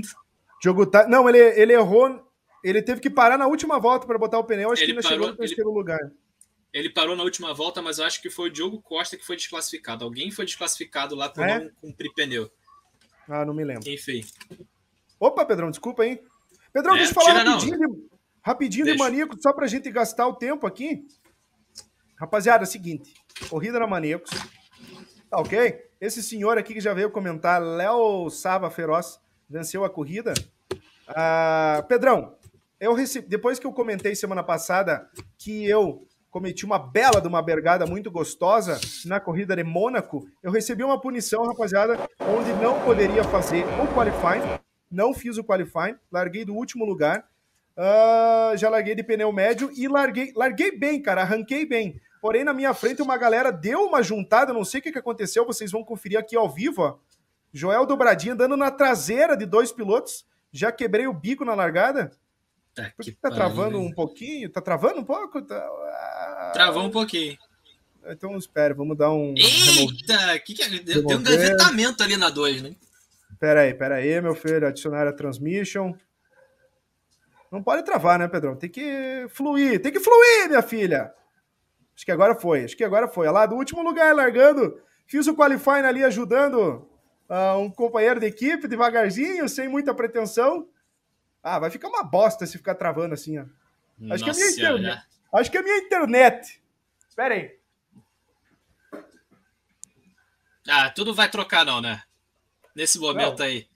Diogo Taipe. Não, ele, ele errou. Ele teve que parar na última volta para botar o pneu, acho ele que ainda parou, chegou no terceiro ele, lugar. Ele parou na última volta, mas eu acho que foi o Diogo Costa que foi desclassificado. Alguém foi desclassificado lá por é? não cumprir pneu. Ah, não me lembro. Enfim. Opa, Pedrão, desculpa, hein? Pedrão, é, deixa eu falar rapidinho, de, rapidinho de Maníaco, só pra gente gastar o tempo aqui. Rapaziada, é o seguinte, corrida na Maníacos, tá ok? Esse senhor aqui que já veio comentar, Léo Sava Feroz, venceu a corrida. Ah, Pedrão, eu recebi, depois que eu comentei semana passada que eu cometi uma bela de uma bergada muito gostosa na corrida de Mônaco, eu recebi uma punição, rapaziada, onde não poderia fazer o qualifying, não fiz o qualifying, larguei do último lugar, uh, já larguei de pneu médio e larguei, larguei bem, cara, arranquei bem. Porém, na minha frente, uma galera deu uma juntada, não sei o que, aconteceu, vocês vão conferir aqui ao vivo, ó. Joel Dobradinha dando na traseira de dois pilotos, já quebrei o bico na largada. Tá Por que tá travando um pouquinho? Tá travando um pouco? Tá... Ah, Travou um pouquinho. Então espera, vamos dar um. Eita! Que que é? Deu, um gavetamento ali na 2, né? Pera aí, pera aí, meu filho. Adicionar a transmission. Não pode travar, né, Pedrão? Tem que fluir, tem que fluir, minha filha. Acho que agora foi, acho que agora foi. Lá do último lugar, largando. Fiz o qualifying ali ajudando uh, um companheiro de equipe, devagarzinho, sem muita pretensão. Ah, vai ficar uma bosta se ficar travando assim, ó. Acho Nossa, que é minha internet. Acho que é minha internet. Espera aí. Ah, tudo vai trocar não, né? nesse momento não. aí.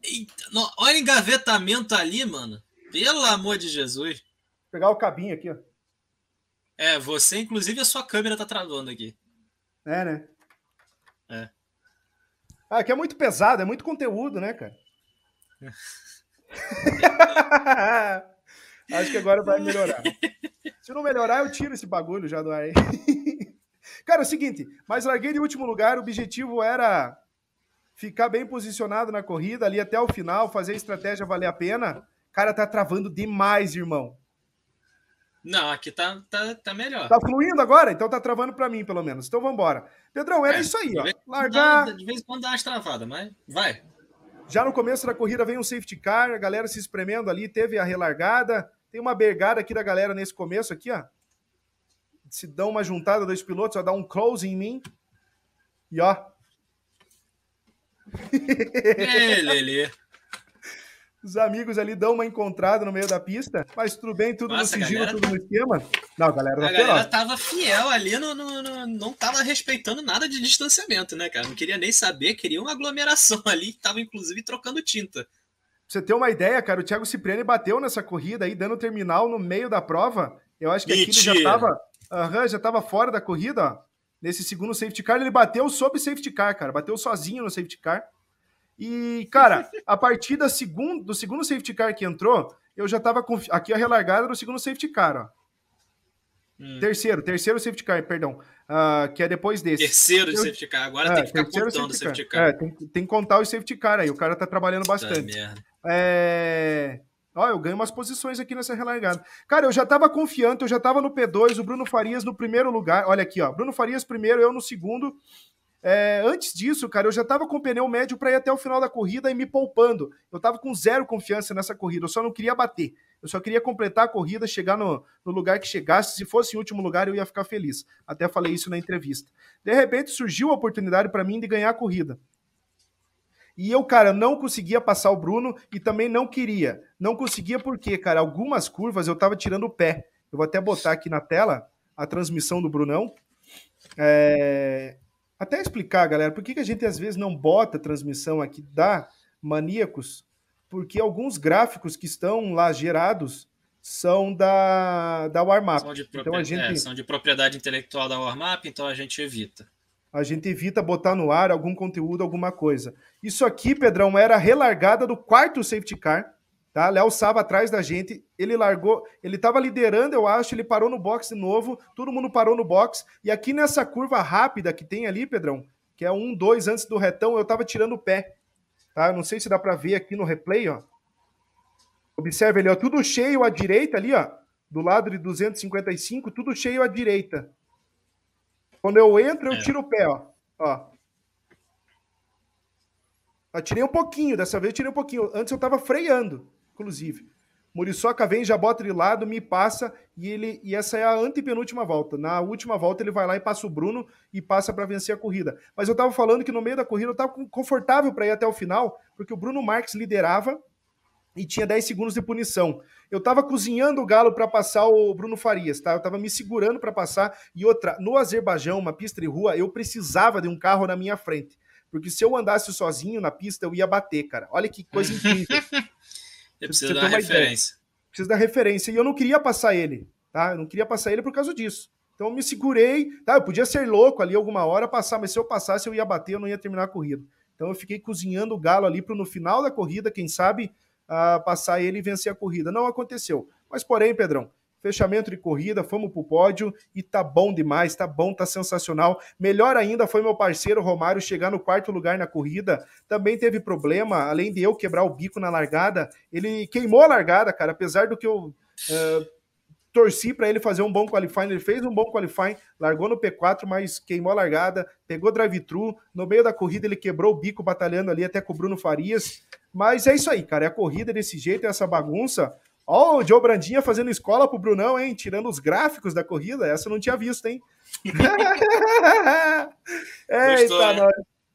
Eita, não, olha o engavetamento ali, mano. Pelo amor de Jesus. Vou pegar o cabinho aqui, ó. É, você, inclusive, a sua câmera tá travando aqui. É, né? É. Ah, aqui é muito pesado, é muito conteúdo, né, cara? Acho que agora vai melhorar. Se não melhorar, eu tiro esse bagulho já do ar aí. cara, é o seguinte, mas larguei de último lugar, o objetivo era ficar bem posicionado na corrida ali até o final, fazer a estratégia valer a pena, cara, tá travando demais, irmão. Não, aqui tá, tá, tá melhor. Tá fluindo agora? Então tá travando para mim, pelo menos. Então vamos embora. Pedrão, era é, isso aí, ó. Largar. De vez em quando dá umas travadas, mas vai. Já no começo da corrida vem um safety car, a galera se espremendo ali, teve a relargada. Tem uma bergada aqui da galera nesse começo aqui, ó. Se dão uma juntada dos pilotos, ó, dá um close em mim. E ó, Lelê. Os amigos ali dão uma encontrada no meio da pista, mas tudo bem, tudo Nossa, no sigilo, galera... tudo no esquema. Não, a galera tá A galera tava fiel ali, no, no, no, não tava respeitando nada de distanciamento, né, cara? Não queria nem saber, queria uma aglomeração ali, tava inclusive trocando tinta. Pra você ter uma ideia, cara, o Thiago Cipriani bateu nessa corrida aí, dando terminal no meio da prova. Eu acho que aqui ele já tava, uhum, já tava fora da corrida, ó nesse segundo safety car, ele bateu sob safety car, cara, bateu sozinho no safety car. E, cara, a partir da segundo, do segundo safety car que entrou, eu já tava com aqui a relargada do segundo safety car, ó. Hum. Terceiro, terceiro safety car, perdão, uh, que é depois desse. Terceiro de safety car, agora é, tem que ficar contando o safety car. É, tem, tem, que contar o safety car aí, o cara tá trabalhando bastante. É... Ó, eu ganho umas posições aqui nessa relargada. Cara, eu já tava confiante, eu já tava no P2, o Bruno Farias no primeiro lugar. Olha aqui, ó. Bruno Farias primeiro, eu no segundo. É, antes disso, cara, eu já tava com pneu médio para ir até o final da corrida e me poupando. Eu tava com zero confiança nessa corrida, eu só não queria bater. Eu só queria completar a corrida, chegar no, no lugar que chegasse. Se fosse em último lugar, eu ia ficar feliz. Até falei isso na entrevista. De repente, surgiu a oportunidade para mim de ganhar a corrida. E eu, cara, não conseguia passar o Bruno e também não queria. Não conseguia porque, cara, algumas curvas eu tava tirando o pé. Eu vou até botar aqui na tela a transmissão do Brunão. É... Até explicar, galera, por que, que a gente às vezes não bota a transmissão aqui da Maníacos. porque alguns gráficos que estão lá gerados são da, da Warmap. São de, então, a gente... É, são de propriedade intelectual da Warmap, então a gente evita. A gente evita botar no ar algum conteúdo, alguma coisa. Isso aqui, Pedrão, era relargada do quarto safety car. Tá? Léo Saba atrás da gente, ele largou, ele estava liderando, eu acho, ele parou no box de novo, todo mundo parou no box, e aqui nessa curva rápida que tem ali, Pedrão, que é um, dois antes do retão, eu estava tirando o pé. Tá? Não sei se dá para ver aqui no replay, ó. Observe ali, ó, tudo cheio à direita ali, ó, do lado de 255, tudo cheio à direita. Quando eu entro, eu é. tiro o pé, ó. ó. Eu tirei um pouquinho, dessa vez eu tirei um pouquinho. Antes eu tava freando, inclusive. Muriçoca vem, já bota de lado, me passa e ele e essa é a antepenúltima volta. Na última volta ele vai lá e passa o Bruno e passa para vencer a corrida. Mas eu tava falando que no meio da corrida eu tava confortável para ir até o final, porque o Bruno Marques liderava e tinha 10 segundos de punição. Eu estava cozinhando o galo para passar o Bruno Farias, tá? Eu estava me segurando para passar. E outra, no Azerbaijão, uma pista de rua, eu precisava de um carro na minha frente. Porque se eu andasse sozinho na pista, eu ia bater, cara. Olha que coisa incrível. eu preciso dar referência. Preciso dar referência. E eu não queria passar ele, tá? Eu não queria passar ele por causa disso. Então eu me segurei, tá? Eu podia ser louco ali alguma hora passar, mas se eu passasse eu ia bater, eu não ia terminar a corrida. Então eu fiquei cozinhando o galo ali para no final da corrida, quem sabe, uh, passar ele e vencer a corrida. Não aconteceu. Mas, porém, Pedrão, fechamento de corrida, fomos pro pódio e tá bom demais, tá bom, tá sensacional. Melhor ainda foi meu parceiro Romário chegar no quarto lugar na corrida. Também teve problema, além de eu quebrar o bico na largada, ele queimou a largada, cara, apesar do que eu uh, torci para ele fazer um bom qualifying, ele fez um bom qualifying, largou no P4, mas queimou a largada, pegou drive-thru, no meio da corrida ele quebrou o bico batalhando ali até com o Bruno Farias. Mas é isso aí, cara. É a corrida desse jeito, é essa bagunça. Ó, o Joe Brandinha fazendo escola pro Brunão, hein? Tirando os gráficos da corrida. Essa eu não tinha visto, hein? Eita, né?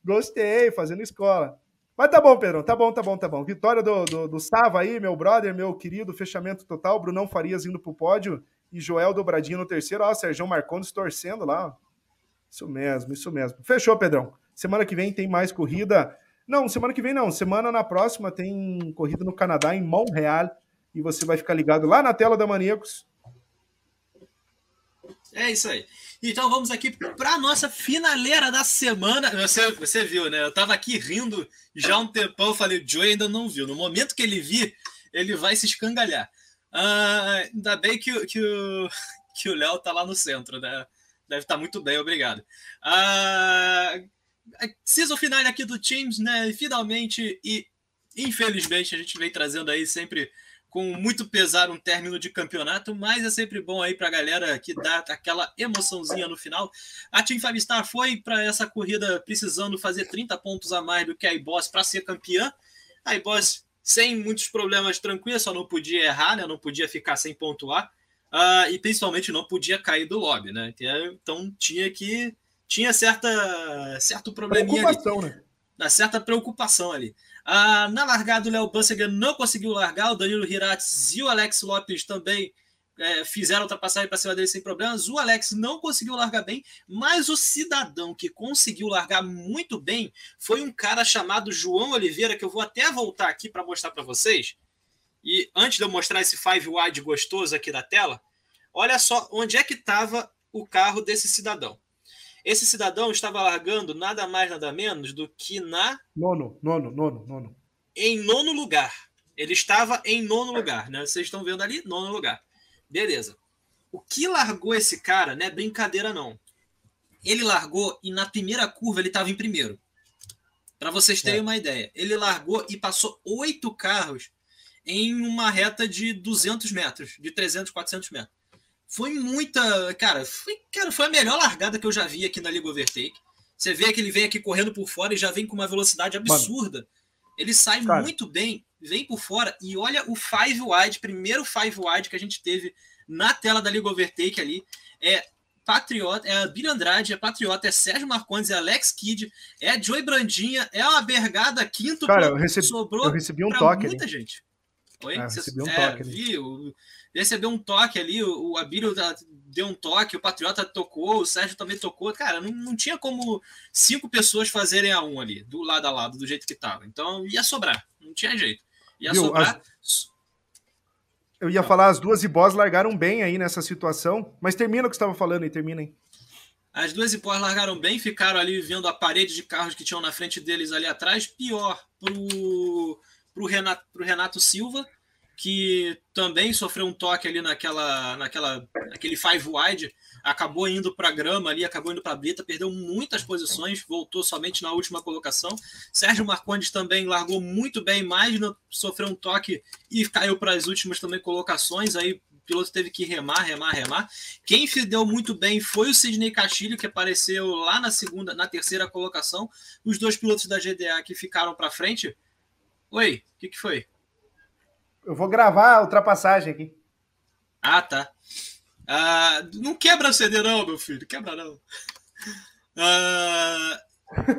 Gostei, fazendo escola. Mas tá bom, Pedrão. Tá bom, tá bom, tá bom. Vitória do, do, do Sava aí, meu brother, meu querido. Fechamento total. Brunão Farias indo pro pódio. E Joel Dobradinho no terceiro. Ó, Sérgio Marcondes torcendo lá. Isso mesmo, isso mesmo. Fechou, Pedrão. Semana que vem tem mais corrida. Não, semana que vem não. Semana na próxima tem corrida no Canadá, em Montreal. E você vai ficar ligado lá na tela da Maníacos. É isso aí. Então vamos aqui para nossa finaleira da semana. Você, você viu, né? Eu tava aqui rindo já há um tempão. Falei, o Joey ainda não viu. No momento que ele vir, ele vai se escangalhar. Ah, ainda bem que, que o que o Léo tá lá no centro, né? Deve estar tá muito bem, obrigado. Ah, season final aqui do Teams, né? Finalmente e infelizmente a gente vem trazendo aí sempre com muito pesar um término de campeonato, mas é sempre bom aí para a galera que dá aquela emoçãozinha no final. A Team Five Star foi para essa corrida precisando fazer 30 pontos a mais do que a iBoss para ser campeã. A iBoss sem muitos problemas tranquila, só não podia errar, né? Não podia ficar sem pontuar. Uh, e principalmente não podia cair do lobby, né? Então tinha que tinha certa, certo probleminha preocupação, ali. Né? certa preocupação ali. Ah, na largada, o Léo Banseger não conseguiu largar, o Danilo Hirates e o Alex Lopes também é, fizeram ultrapassagem para cima dele sem problemas. O Alex não conseguiu largar bem, mas o cidadão que conseguiu largar muito bem foi um cara chamado João Oliveira, que eu vou até voltar aqui para mostrar para vocês. E antes de eu mostrar esse five wide gostoso aqui da tela, olha só onde é que estava o carro desse cidadão. Esse cidadão estava largando nada mais, nada menos do que na. Nono, nono, nono, nono. Em nono lugar. Ele estava em nono lugar, né? Vocês estão vendo ali? Nono lugar. Beleza. O que largou esse cara não é brincadeira, não. Ele largou e na primeira curva ele estava em primeiro. Para vocês terem é. uma ideia. Ele largou e passou oito carros em uma reta de 200 metros, de 300, 400 metros. Foi muita. Cara foi, cara, foi a melhor largada que eu já vi aqui na Liga Overtake. Você vê que ele vem aqui correndo por fora e já vem com uma velocidade absurda. Mano, ele sai cara. muito bem, vem por fora e olha o five wide, primeiro five wide que a gente teve na tela da Liga Overtake ali. É Patriota, é a Billy Andrade, é Patriota, é Sérgio Marcondes, é Alex Kidd, é Joey Brandinha, é uma bergada quinto. Cara, eu recebi, sobrou eu recebi um toque. Muita ali. gente. Oi? É, eu recebi um é, toque. Vi, o, recebeu um toque ali, o, o Abílio deu um toque, o Patriota tocou, o Sérgio também tocou. Cara, não, não tinha como cinco pessoas fazerem a um ali, do lado a lado, do jeito que tava. Então ia sobrar, não tinha jeito. Ia Viu, sobrar... As... Eu ia falar, as duas Ibós largaram bem aí nessa situação, mas termina o que estava falando e termina aí. As duas Ibós largaram bem, ficaram ali vendo a parede de carros que tinham na frente deles ali atrás. Pior pro, pro, Renato, pro Renato Silva, que também sofreu um toque ali naquela, naquela, naquele five wide, acabou indo para a grama ali, acabou indo para a brita, perdeu muitas posições, voltou somente na última colocação. Sérgio Marcondes também largou muito bem, mas sofreu um toque e caiu para as últimas também colocações. Aí o piloto teve que remar, remar, remar. Quem deu muito bem foi o Sidney Castilho, que apareceu lá na segunda, na terceira colocação. Os dois pilotos da GDA que ficaram para frente. Oi, o que, que foi? Eu vou gravar a ultrapassagem aqui. Ah, tá. Ah, não quebra a CD, não, meu filho. Quebra, não. Ah,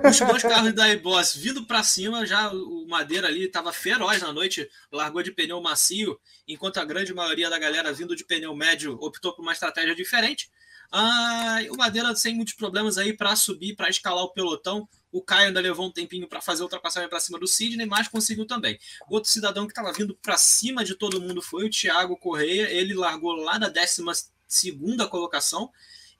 os dois carros da iBoss vindo para cima, já o Madeira ali estava feroz na noite, largou de pneu macio, enquanto a grande maioria da galera vindo de pneu médio optou por uma estratégia diferente. Ah, o Madeira sem muitos problemas aí para subir, para escalar o pelotão. O Caio ainda levou um tempinho para fazer a ultrapassagem para cima do Sidney, mas conseguiu também. Outro cidadão que estava vindo para cima de todo mundo foi o Thiago Correia. Ele largou lá da 12 segunda colocação.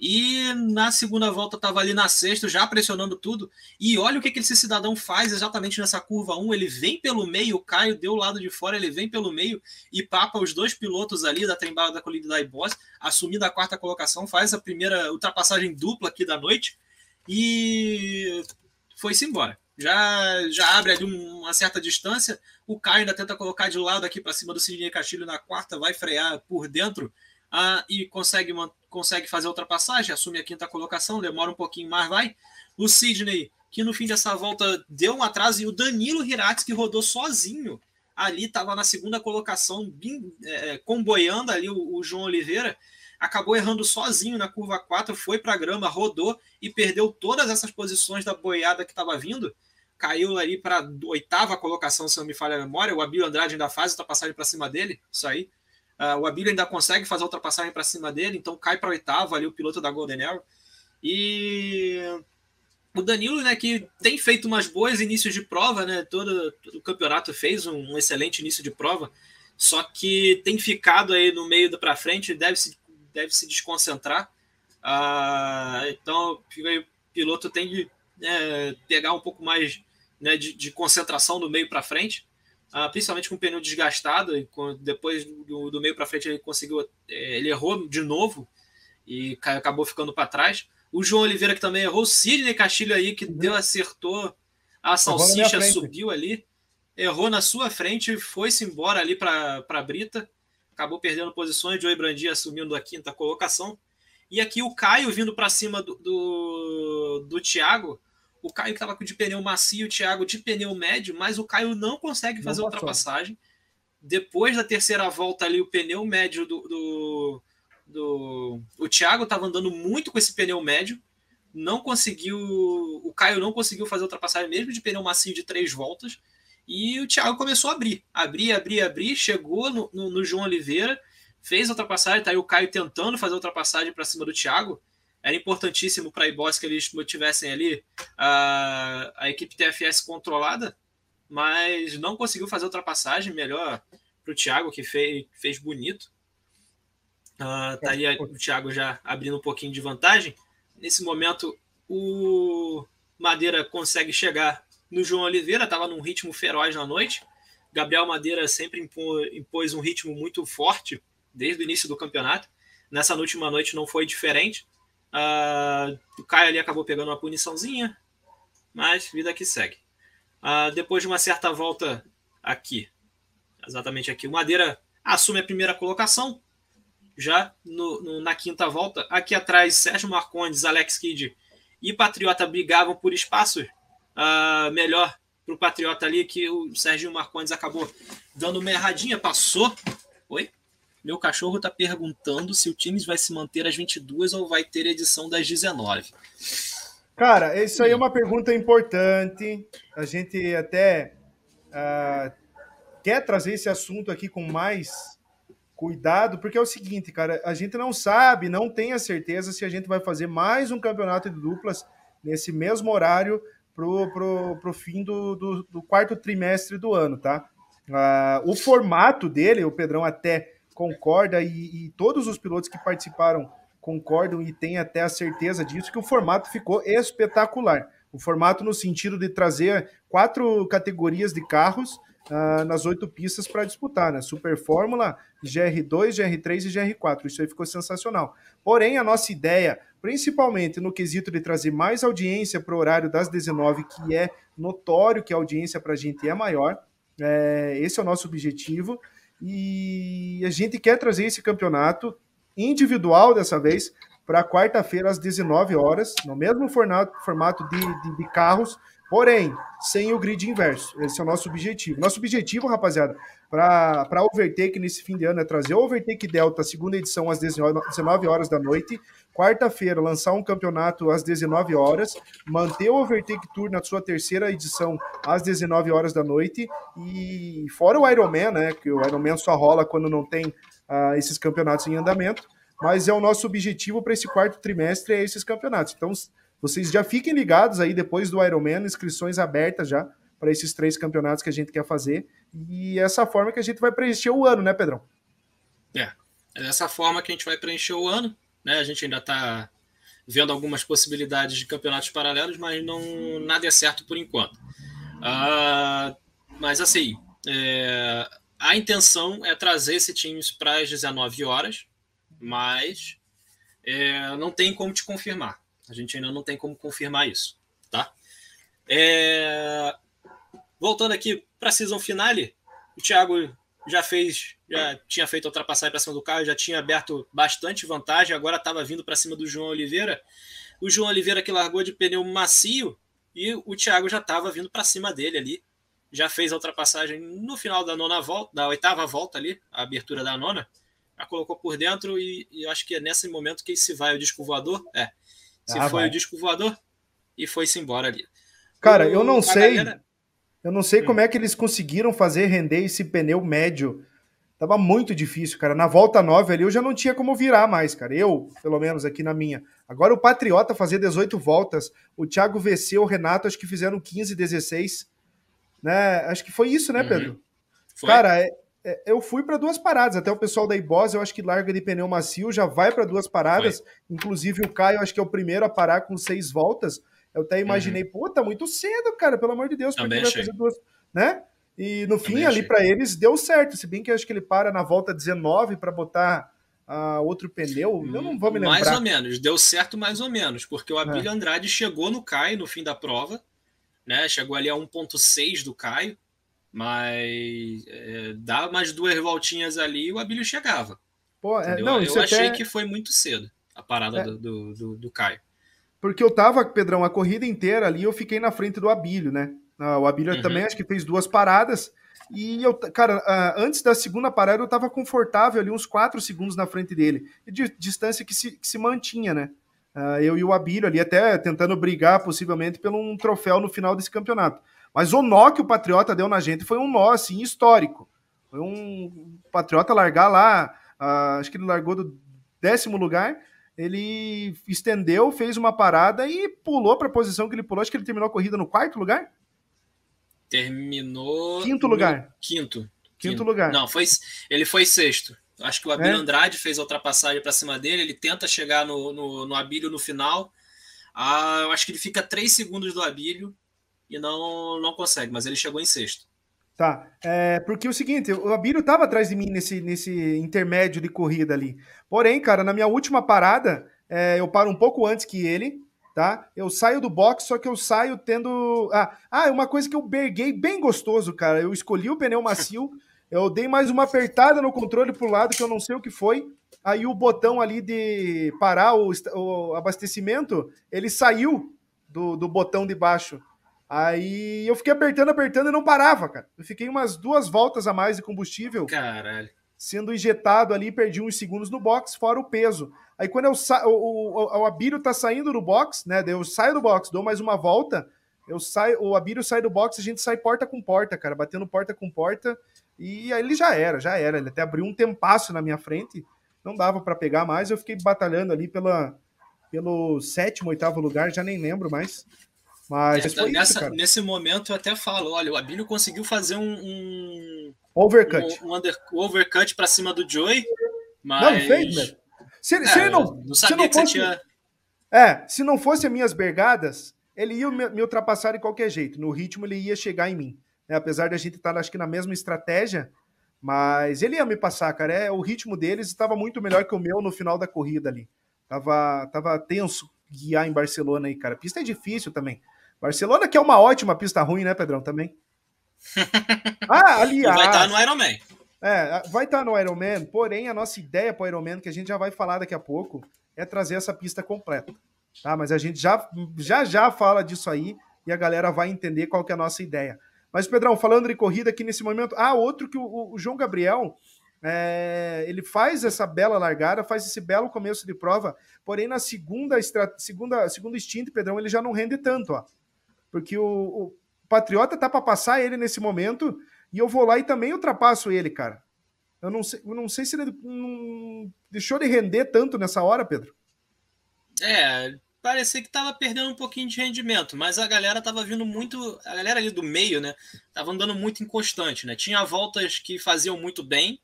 E na segunda volta estava ali na sexta, já pressionando tudo. E olha o que, que esse cidadão faz exatamente nessa curva 1. Ele vem pelo meio, o Caio deu o lado de fora, ele vem pelo meio e papa os dois pilotos ali da trembada da colina da iBoss, assumindo a quarta colocação, faz a primeira ultrapassagem dupla aqui da noite e foi-se embora. Já, já abre ali uma certa distância. O Caio ainda tenta colocar de lado aqui para cima do Sidney Castilho na quarta, vai frear por dentro ah, e consegue, consegue fazer a ultrapassagem, assume a quinta colocação, demora um pouquinho mais, vai. O Sidney, que no fim dessa volta deu um atraso, e o Danilo Hirats, que rodou sozinho ali, estava na segunda colocação, bem, é, comboiando ali o, o, João Oliveira, acabou errando sozinho na curva 4, foi para a grama, rodou e perdeu todas essas posições da boiada que estava vindo. Caiu ali para oitava colocação, se não me falha a memória. O Abílio Andrade ainda faz ultrapassagem para cima dele, isso aí. Uh, o Abílio ainda consegue fazer a ultrapassagem para cima dele, então cai para oitavo ali o piloto da Golden Arrow. E o Danilo, né, que tem feito umas boas inícios de prova, né? Todo, todo o campeonato fez um, um, excelente início de prova, só que tem ficado aí no meio para frente, deve se, deve se desconcentrar. Uh, então, o piloto tem de é, pegar um pouco mais né, de, de concentração do meio para frente ah, principalmente com o pneu desgastado, e depois do, do meio para frente ele conseguiu, é, ele errou de novo e acabou ficando para trás. O João Oliveira que também errou, o Sidney Castilho aí que deu, acertou a salsicha, subiu ali, errou na sua frente, foi-se embora ali para a Brita, acabou perdendo posições, Joey Brandi assumindo a quinta colocação. E aqui o Caio vindo para cima do, do, do Thiago, o Caio estava de pneu macio, o Thiago de pneu médio, mas o Caio não consegue fazer a ultrapassagem. Depois da terceira volta ali, o pneu médio do. do, do... O Thiago estava andando muito com esse pneu médio, não conseguiu. O Caio não conseguiu fazer ultrapassagem mesmo de pneu macio de três voltas. E o Thiago começou a abrir, abrir, abrir, abrir, chegou no, no, no João Oliveira, fez a ultrapassagem, tá aí o Caio tentando fazer a ultrapassagem para cima do Thiago era importantíssimo para a iBoss que eles tivessem ali a, a equipe TFS controlada, mas não conseguiu fazer ultrapassagem. Melhor para o Thiago, que fez, fez bonito. Uh, tá aí o Thiago já abrindo um pouquinho de vantagem. Nesse momento, o Madeira consegue chegar no João Oliveira, estava num ritmo feroz na noite. Gabriel Madeira sempre impôs um ritmo muito forte desde o início do campeonato. Nessa última noite não foi diferente. Uh, o Caio ali acabou pegando uma puniçãozinha, mas vida que segue. Uh, depois de uma certa volta aqui, exatamente aqui, o Madeira assume a primeira colocação, já no, no, na quinta volta. Aqui atrás, Sérgio Marcondes, Alex Kidd e Patriota brigavam por espaço. Uh, melhor para o Patriota ali, que o Sérgio Marcondes acabou dando uma erradinha, passou. Oi? Meu cachorro está perguntando se o Times vai se manter às 22 ou vai ter edição das 19. Cara, isso aí é uma pergunta importante. A gente até uh, quer trazer esse assunto aqui com mais cuidado, porque é o seguinte, cara, a gente não sabe, não tem a certeza se a gente vai fazer mais um campeonato de duplas nesse mesmo horário pro, pro, pro fim do, do, do quarto trimestre do ano, tá? Uh, o formato dele, o Pedrão até concorda, e, e, todos os pilotos que participaram concordam e têm até a certeza disso, que o formato ficou espetacular. O formato no sentido de trazer quatro categorias de carros uh, nas oito pistas para disputar, né? Super Fórmula, GR2, GR3 e GR4. Isso aí ficou sensacional. Porém, a nossa ideia, principalmente no quesito de trazer mais audiência para o horário das 19, que é notório que a audiência para a gente é maior, é, esse é o nosso objetivo. E a gente quer trazer esse campeonato individual dessa vez para quarta-feira às 19 horas, no mesmo formato, formato de, de, de, carros, porém sem o grid inverso. Esse é o nosso objetivo. Nosso objetivo, rapaziada, para a Overtake nesse fim de ano é trazer o Overtake Delta, segunda edição, às 19 horas da noite. Quarta-feira, lançar um campeonato às 19 horas, manter o Overtake Tour na sua terceira edição às 19 horas da noite. E fora o Ironman, né? Que o Ironman só rola quando não tem uh, esses campeonatos em andamento mas é o nosso objetivo para esse quarto trimestre é esses campeonatos. Então, vocês já fiquem ligados aí depois do Ironman, inscrições abertas já para esses três campeonatos que a gente quer fazer. E essa forma que a gente vai preencher o ano, né, Pedrão? É, é dessa forma que a gente vai preencher o ano, né? A gente ainda está vendo algumas possibilidades de campeonatos paralelos, mas não nada é certo por enquanto. Uh, mas assim, é, a intenção é trazer esse time para as 19 horas, mas é, não tem como te confirmar. A gente ainda não tem como confirmar isso, tá? É, voltando aqui para a season finale, o Thiago já fez, já tinha feito a ultrapassagem para cima do carro, já tinha aberto bastante vantagem, agora estava vindo para cima do João Oliveira. O João Oliveira que largou de pneu macio e o Thiago já estava vindo para cima dele ali. Já fez a ultrapassagem no final da nona volta, da oitava volta ali, a abertura da nona a colocou por dentro e, e acho que é nesse momento que se vai o disco voador. É. Se ah, foi vai. o disco voador e foi-se embora ali. Cara, o, eu não sei. Galera... Eu não sei hum. como é que eles conseguiram fazer render esse pneu médio. Tava muito difícil, cara. Na volta 9 ali eu já não tinha como virar mais, cara. Eu, pelo menos aqui na minha. Agora o Patriota fazer 18 voltas, o Thiago VC, o Renato, acho que fizeram 15, 16. Né? Acho que foi isso, né, uhum. Pedro? Foi. Cara, é, é, eu fui para duas paradas. Até o pessoal da Ibos, eu acho que larga de pneu macio, já vai para duas paradas. Foi. Inclusive o Caio, acho que é o primeiro a parar com seis voltas. Eu até imaginei, uhum. pô, tá muito cedo, cara, pelo amor de Deus, porque vai fazer duas, né? E no fim, ali para eles deu certo. Se bem que eu acho que ele para na volta 19 para botar uh, outro pneu, eu não vou me lembrar. Mais ou menos, deu certo mais ou menos, porque o Abílio é. Andrade chegou no Caio no fim da prova, né? Chegou ali a 1.6 do Caio. Mas é, dá mais duas voltinhas ali e o Abílio chegava. Pô, é, não, eu achei até... que foi muito cedo a parada é. do, do, do, do, Caio. Porque eu tava, Pedrão, a corrida inteira ali, eu fiquei na frente do Abílio, né? Ah, o Abílio uhum. também acho que fez duas paradas. E eu, cara, ah, antes da segunda parada eu tava confortável ali, uns quatro segundos na frente dele. De distância que se, que se mantinha, né? Ah, eu e o Abílio ali, até tentando brigar possivelmente pelo um troféu no final desse campeonato. Mas o nó que o Patriota deu na gente foi um nó, assim, histórico. Foi um Patriota largar lá, uh, acho que ele largou do décimo lugar, ele estendeu, fez uma parada e pulou para a posição que ele pulou. Acho que ele terminou a corrida no quarto lugar? Terminou. Quinto lugar. Quinto. Quinto, quinto lugar. Não, foi, ele foi sexto. Acho que o Abílio é? Andrade fez a ultrapassagem para cima dele. Ele tenta chegar no, no, no Abílio no final. Ah, eu acho que ele fica três segundos do Abílio e não, não consegue, mas ele chegou em sexto. Tá, é, porque é o seguinte, o Abílio estava atrás de mim nesse, nesse intermédio de corrida ali. Porém, cara, na minha última parada, é, eu paro um pouco antes que ele, tá? Eu saio do box, só que eu saio tendo. Ah, ah uma coisa que eu berguei bem gostoso, cara. Eu escolhi o pneu macio, eu dei mais uma apertada no controle pro lado, que eu não sei o que foi. Aí o botão ali de parar o, o abastecimento, ele saiu do, do botão de baixo. Aí eu fiquei apertando, apertando e não parava, cara. Eu fiquei umas duas voltas a mais de combustível. Caralho. Sendo injetado ali, perdi uns segundos no box, fora o peso. Aí quando eu sa... o, o, o Abílio tá saindo do box, né? Eu saio do box, dou mais uma volta, eu saio, o Abílio sai do box, a gente sai porta com porta, cara, batendo porta com porta. E aí ele já era, já era. Ele até abriu um tempasso na minha frente, não dava para pegar mais. Eu fiquei batalhando ali pela, pelo sétimo, oitavo lugar, já nem lembro mais. Mas é, nessa, isso, nesse momento eu até falo, olha, o Abílio conseguiu fazer um, um overcut, um, um under, overcut para cima do Joey, mas não, fez, né? Se, é, se ele não, não sabia não fosse, tinha... É, se não fosse as minhas bergadas, ele ia me, me, ultrapassar de qualquer jeito. No ritmo ele ia chegar em mim. Né? Apesar de a gente estar, acho que na mesma estratégia, mas ele ia me passar, cara. É, o ritmo deles estava muito melhor que o meu no final da corrida ali. Tava, tava tenso guiar em Barcelona aí, cara. A pista é difícil também. Barcelona que é uma ótima pista ruim, né, Pedrão, também? ah, aliás... Vai estar no Ironman. É, vai estar no Ironman, porém a nossa ideia para o Ironman, que a gente já vai falar daqui a pouco, é trazer essa pista completa. Tá? Mas a gente já, já já fala disso aí e a galera vai entender qual que é a nossa ideia. Mas, Pedrão, falando de corrida aqui nesse momento, ah, outro que o, o João Gabriel, é, ele faz essa bela largada, faz esse belo começo de prova, porém na segunda, segunda, segundo stint, Pedrão, ele já não rende tanto, ó. Porque o, o Patriota tá para passar ele nesse momento e eu vou lá e também ultrapasso ele, cara. Eu não sei, eu não sei se ele não deixou de render tanto nessa hora, Pedro. É, parecia que tava perdendo um pouquinho de rendimento, mas a galera tava vindo muito, a galera ali do meio, né, tava andando muito inconstante, né? Tinha voltas que faziam muito bem,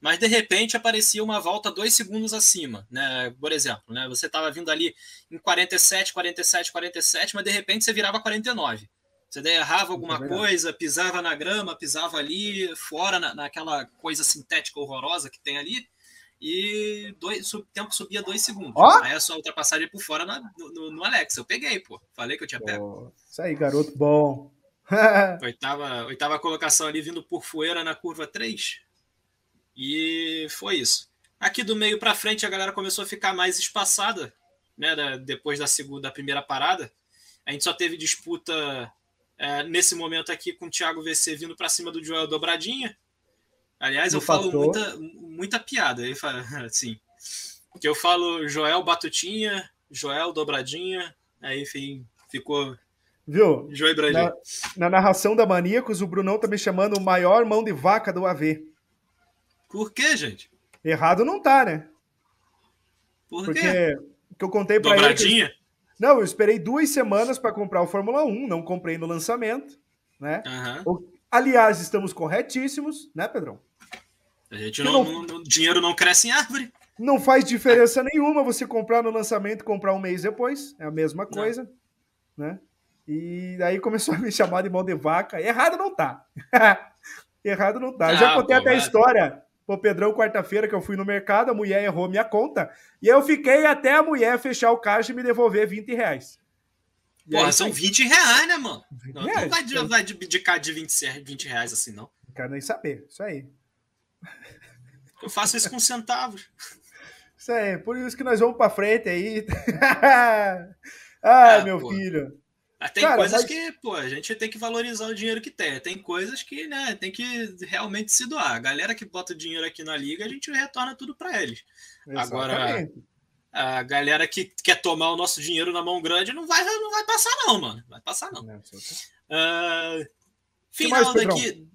mas de repente aparecia uma volta dois segundos acima, né? Por exemplo, né? Você estava vindo ali em 47, 47, 47, mas de repente você virava 49. Você daí errava alguma é coisa, pisava na grama, pisava ali, fora na, naquela coisa sintética horrorosa que tem ali, e dois, o tempo subia dois segundos. Oh? Aí a sua ultrapassagem por fora na, no, no, Alex. Eu peguei, pô. Falei que eu tinha pego. Isso aí, garoto bom. oitava, oitava colocação ali vindo por Fueira na curva 3. E foi isso. Aqui do meio para frente a galera começou a ficar mais espaçada, né? Da, depois da segunda, da primeira parada. A gente só teve disputa é, nesse momento aqui com o Thiago VC vindo para cima do Joel Dobradinha. Aliás, eu falo muita, muita piada, assim. Que eu falo Joel Batutinha, Joel Dobradinha, aí enfim, ficou Viu? Joel na, na, narração da Maníacos, o Brunão tá me chamando o maior mão de vaca do AV. Por quê, gente? Errado não tá, né? Por Porque quê? que eu contei para ele. Dobradinha? Não, eu esperei duas semanas para comprar o Fórmula 1, não comprei no lançamento, né? Uhum. Aliás, estamos corretíssimos, né, Pedrão? A gente não, não, não, dinheiro não cresce em árvore. Não faz diferença nenhuma você comprar no lançamento e comprar um mês depois. É a mesma coisa, né? E aí começou a me chamar de mão de vaca. Errado não tá. Errado não tá. Ah, já contei pô, até a história Pô, Pedrão, quarta-feira que eu fui no mercado, a mulher errou minha conta. E eu fiquei até a mulher fechar o caixa e me devolver 20 reais. E Porra, aí, são 20 reais, né, mano? Não, reais, não vai, de, vai abdicar de 20, 20 reais assim, não. Não quero nem saber. Isso aí. Eu faço isso com centavos. Isso aí, por isso que nós vamos pra frente aí. Ai, ah, meu pô. filho. Mas tem Cara, coisas mas... que, pô, a gente tem que valorizar o dinheiro que tem. Tem coisas que, né, tem que realmente se doar. A galera que bota o dinheiro aqui na liga, a gente retorna tudo para eles. Exatamente. Agora, a galera que quer tomar o nosso dinheiro na mão grande não vai, não vai passar, não, mano. Vai passar, não. Uh, final mais, daqui,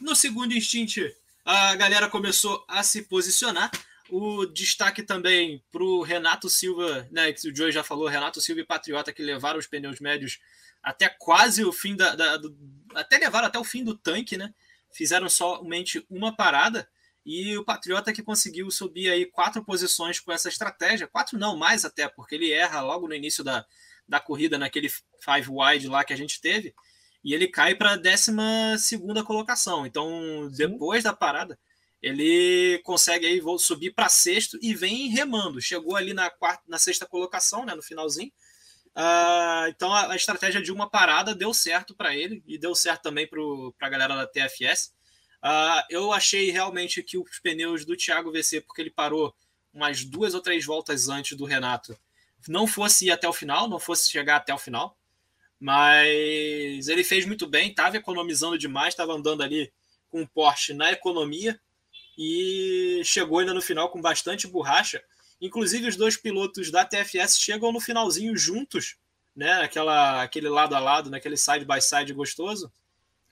no segundo instinto, a galera começou a se posicionar. O destaque também para o Renato Silva, né, que o Joey já falou, Renato Silva e Patriota, que levaram os pneus médios até quase o fim da. da do, até levaram até o fim do tanque, né? Fizeram somente uma parada. E o Patriota que conseguiu subir aí quatro posições com essa estratégia. Quatro não, mais até, porque ele erra logo no início da, da corrida, naquele five wide lá que a gente teve. E ele cai para a décima segunda colocação. Então, depois Sim. da parada, ele consegue aí subir para sexto e vem remando. Chegou ali na quarta, na sexta colocação, né, no finalzinho. Uh, então a, a, estratégia de uma parada deu certo para ele e deu certo também para a galera da TFS. Uh, ah, eu achei realmente que os pneus do Thiago VC, porque ele parou umas duas ou três voltas antes do Renato, não fosse ir até o final, não fosse chegar até o final. Mas ele fez muito bem, estava economizando demais, estava andando ali com o Porsche na economia e chegou ainda no final com bastante borracha. Inclusive, os dois pilotos da TFS chegam no finalzinho juntos, né? Aquela, aquele lado a lado, naquele side by side gostoso.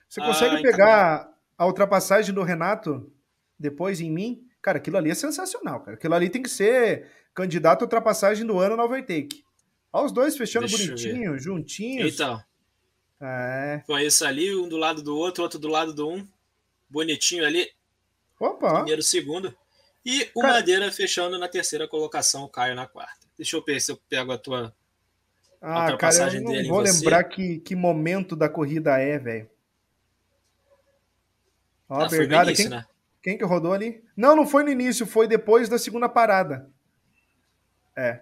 Você consegue ah, pegar então... a ultrapassagem do Renato depois em mim? Cara, aquilo ali é sensacional, cara. Aquilo ali tem que ser candidato à ultrapassagem do ano na overtake. Olha os dois fechando Deixa bonitinho, juntinhos. Então, É. Foi isso ali, um do lado do outro, outro do lado do um. Bonitinho ali. Opa! Primeiro, segundo. E o Cara... Madeira fechando na terceira colocação, o Caio na quarta. Deixa eu ver se eu pego a tua ah, cara, eu não vou lembrar que, que momento da corrida é, velho. Ó, ah, Bergada, início, quem, né? quem que rodou ali? Não, não foi no início, foi depois da segunda parada. É.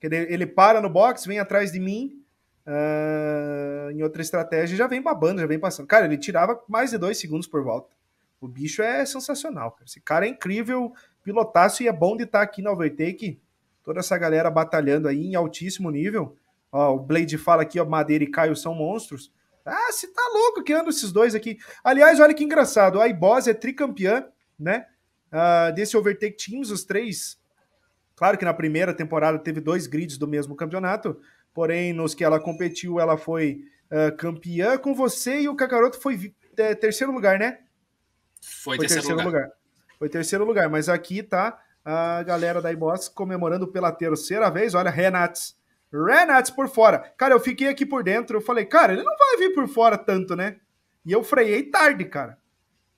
Ele, ele para no box, vem atrás de mim, uh, em outra estratégia, já vem babando, já vem passando. Cara, ele tirava mais de dois segundos por volta. O bicho é sensacional, cara. Esse cara é incrível, pilotaço e é bom de estar aqui na Overtake. Toda essa galera batalhando aí em altíssimo nível. Ó, o Blade fala aqui, ó, Madeira e Caio são monstros. Ah, você tá louco que andam esses dois aqui. Aliás, olha que engraçado, a iBoss é tricampeã, né? Uh, desse Overtake Teams, os três. Claro que na primeira temporada teve dois grids do mesmo campeonato, porém, nos que ela competiu, ela foi uh, campeã com você e o Kakaroto foi é, terceiro lugar, né? Foi, foi terceiro, terceiro lugar. lugar. Foi terceiro lugar, mas aqui tá a galera da iBoss comemorando pela terceira vez. Olha, Renats Renats por fora. Cara, eu fiquei aqui por dentro, eu falei, cara, ele não vai vir por fora tanto, né? E eu freiei tarde, cara.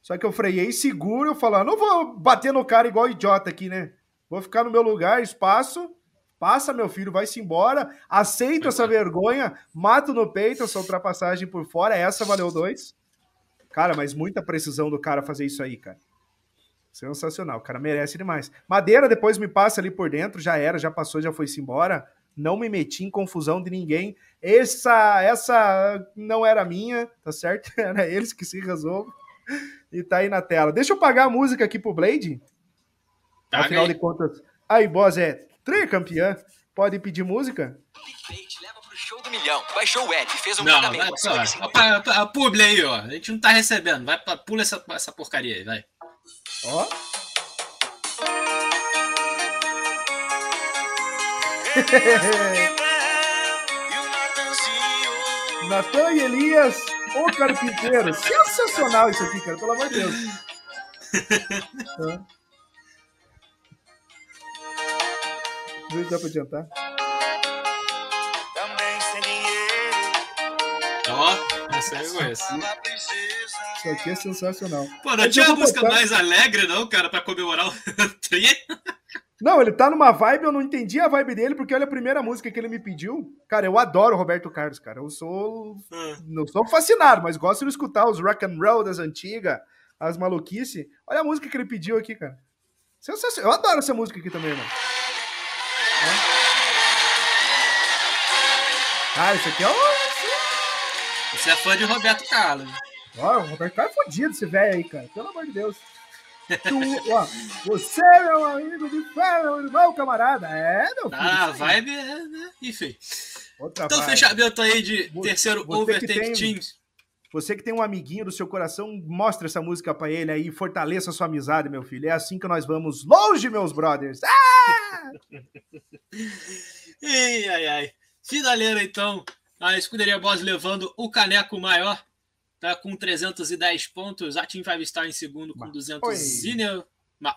Só que eu freiei seguro, eu falei, ah, não vou bater no cara igual idiota aqui, né? Vou ficar no meu lugar, espaço, passa, meu filho, vai-se embora, aceito essa vergonha, mato no peito essa ultrapassagem por fora, essa valeu dois. Cara, mas muita precisão do cara fazer isso aí, cara. Sensacional, o cara merece demais. Madeira depois me passa ali por dentro, já era, já passou, já foi-se embora não me meti em confusão de ninguém. Essa essa não era minha, tá certo? Era eles que se resolvem. E tá aí na tela. Deixa eu pagar a música aqui pro Blade. Tá Afinal aí. de contas, a boss é tricampeã. Pode pedir música? Show do milhão. Baixou o Ed, fez um não, pagamento. Vai, só, a, a publi aí, ó. A gente não tá recebendo. Vai, pula essa, essa porcaria aí, vai. Ó. Natan e Elias, o carpinteiro. Sensacional isso aqui, cara, pelo amor de Deus. Se dá pra adiantar. Ó, essa eu conheço. Isso aqui é sensacional. Pô, não tinha uma música mais alegre, não, cara, pra comemorar o tri? Não, ele tá numa vibe, eu não entendi a vibe dele, porque olha a primeira música que ele me pediu. Cara, eu adoro Roberto Carlos, cara. Eu sou. Hum. Não sou fascinado, mas gosto de escutar os rock and roll das antigas, as maluquice. Olha a música que ele pediu aqui, cara. Sensacional. Eu adoro essa música aqui também, mano. Ah, isso aqui é o. Você é fã de Roberto Carlos. Ó, o Roberto Carlos é fodido, esse velho aí, cara. Pelo amor de Deus. Tu, ó, você, meu amigo de fé, meu irmão, camarada. É, meu filho. Ah, vibe, é, né? Enfim. Outra então, vibe. fechamento aí de terceiro você Overtake Teams. Você que tem um amiguinho do seu coração, mostra essa música para ele aí, fortaleça a sua amizade, meu filho. É assim que nós vamos longe, meus brothers. Ah! ai, ai, ai. Finaleira, então. A Escuderia Boss levando o caneco maior tá com 310 pontos. A Team Five Star em segundo com 200 Oi.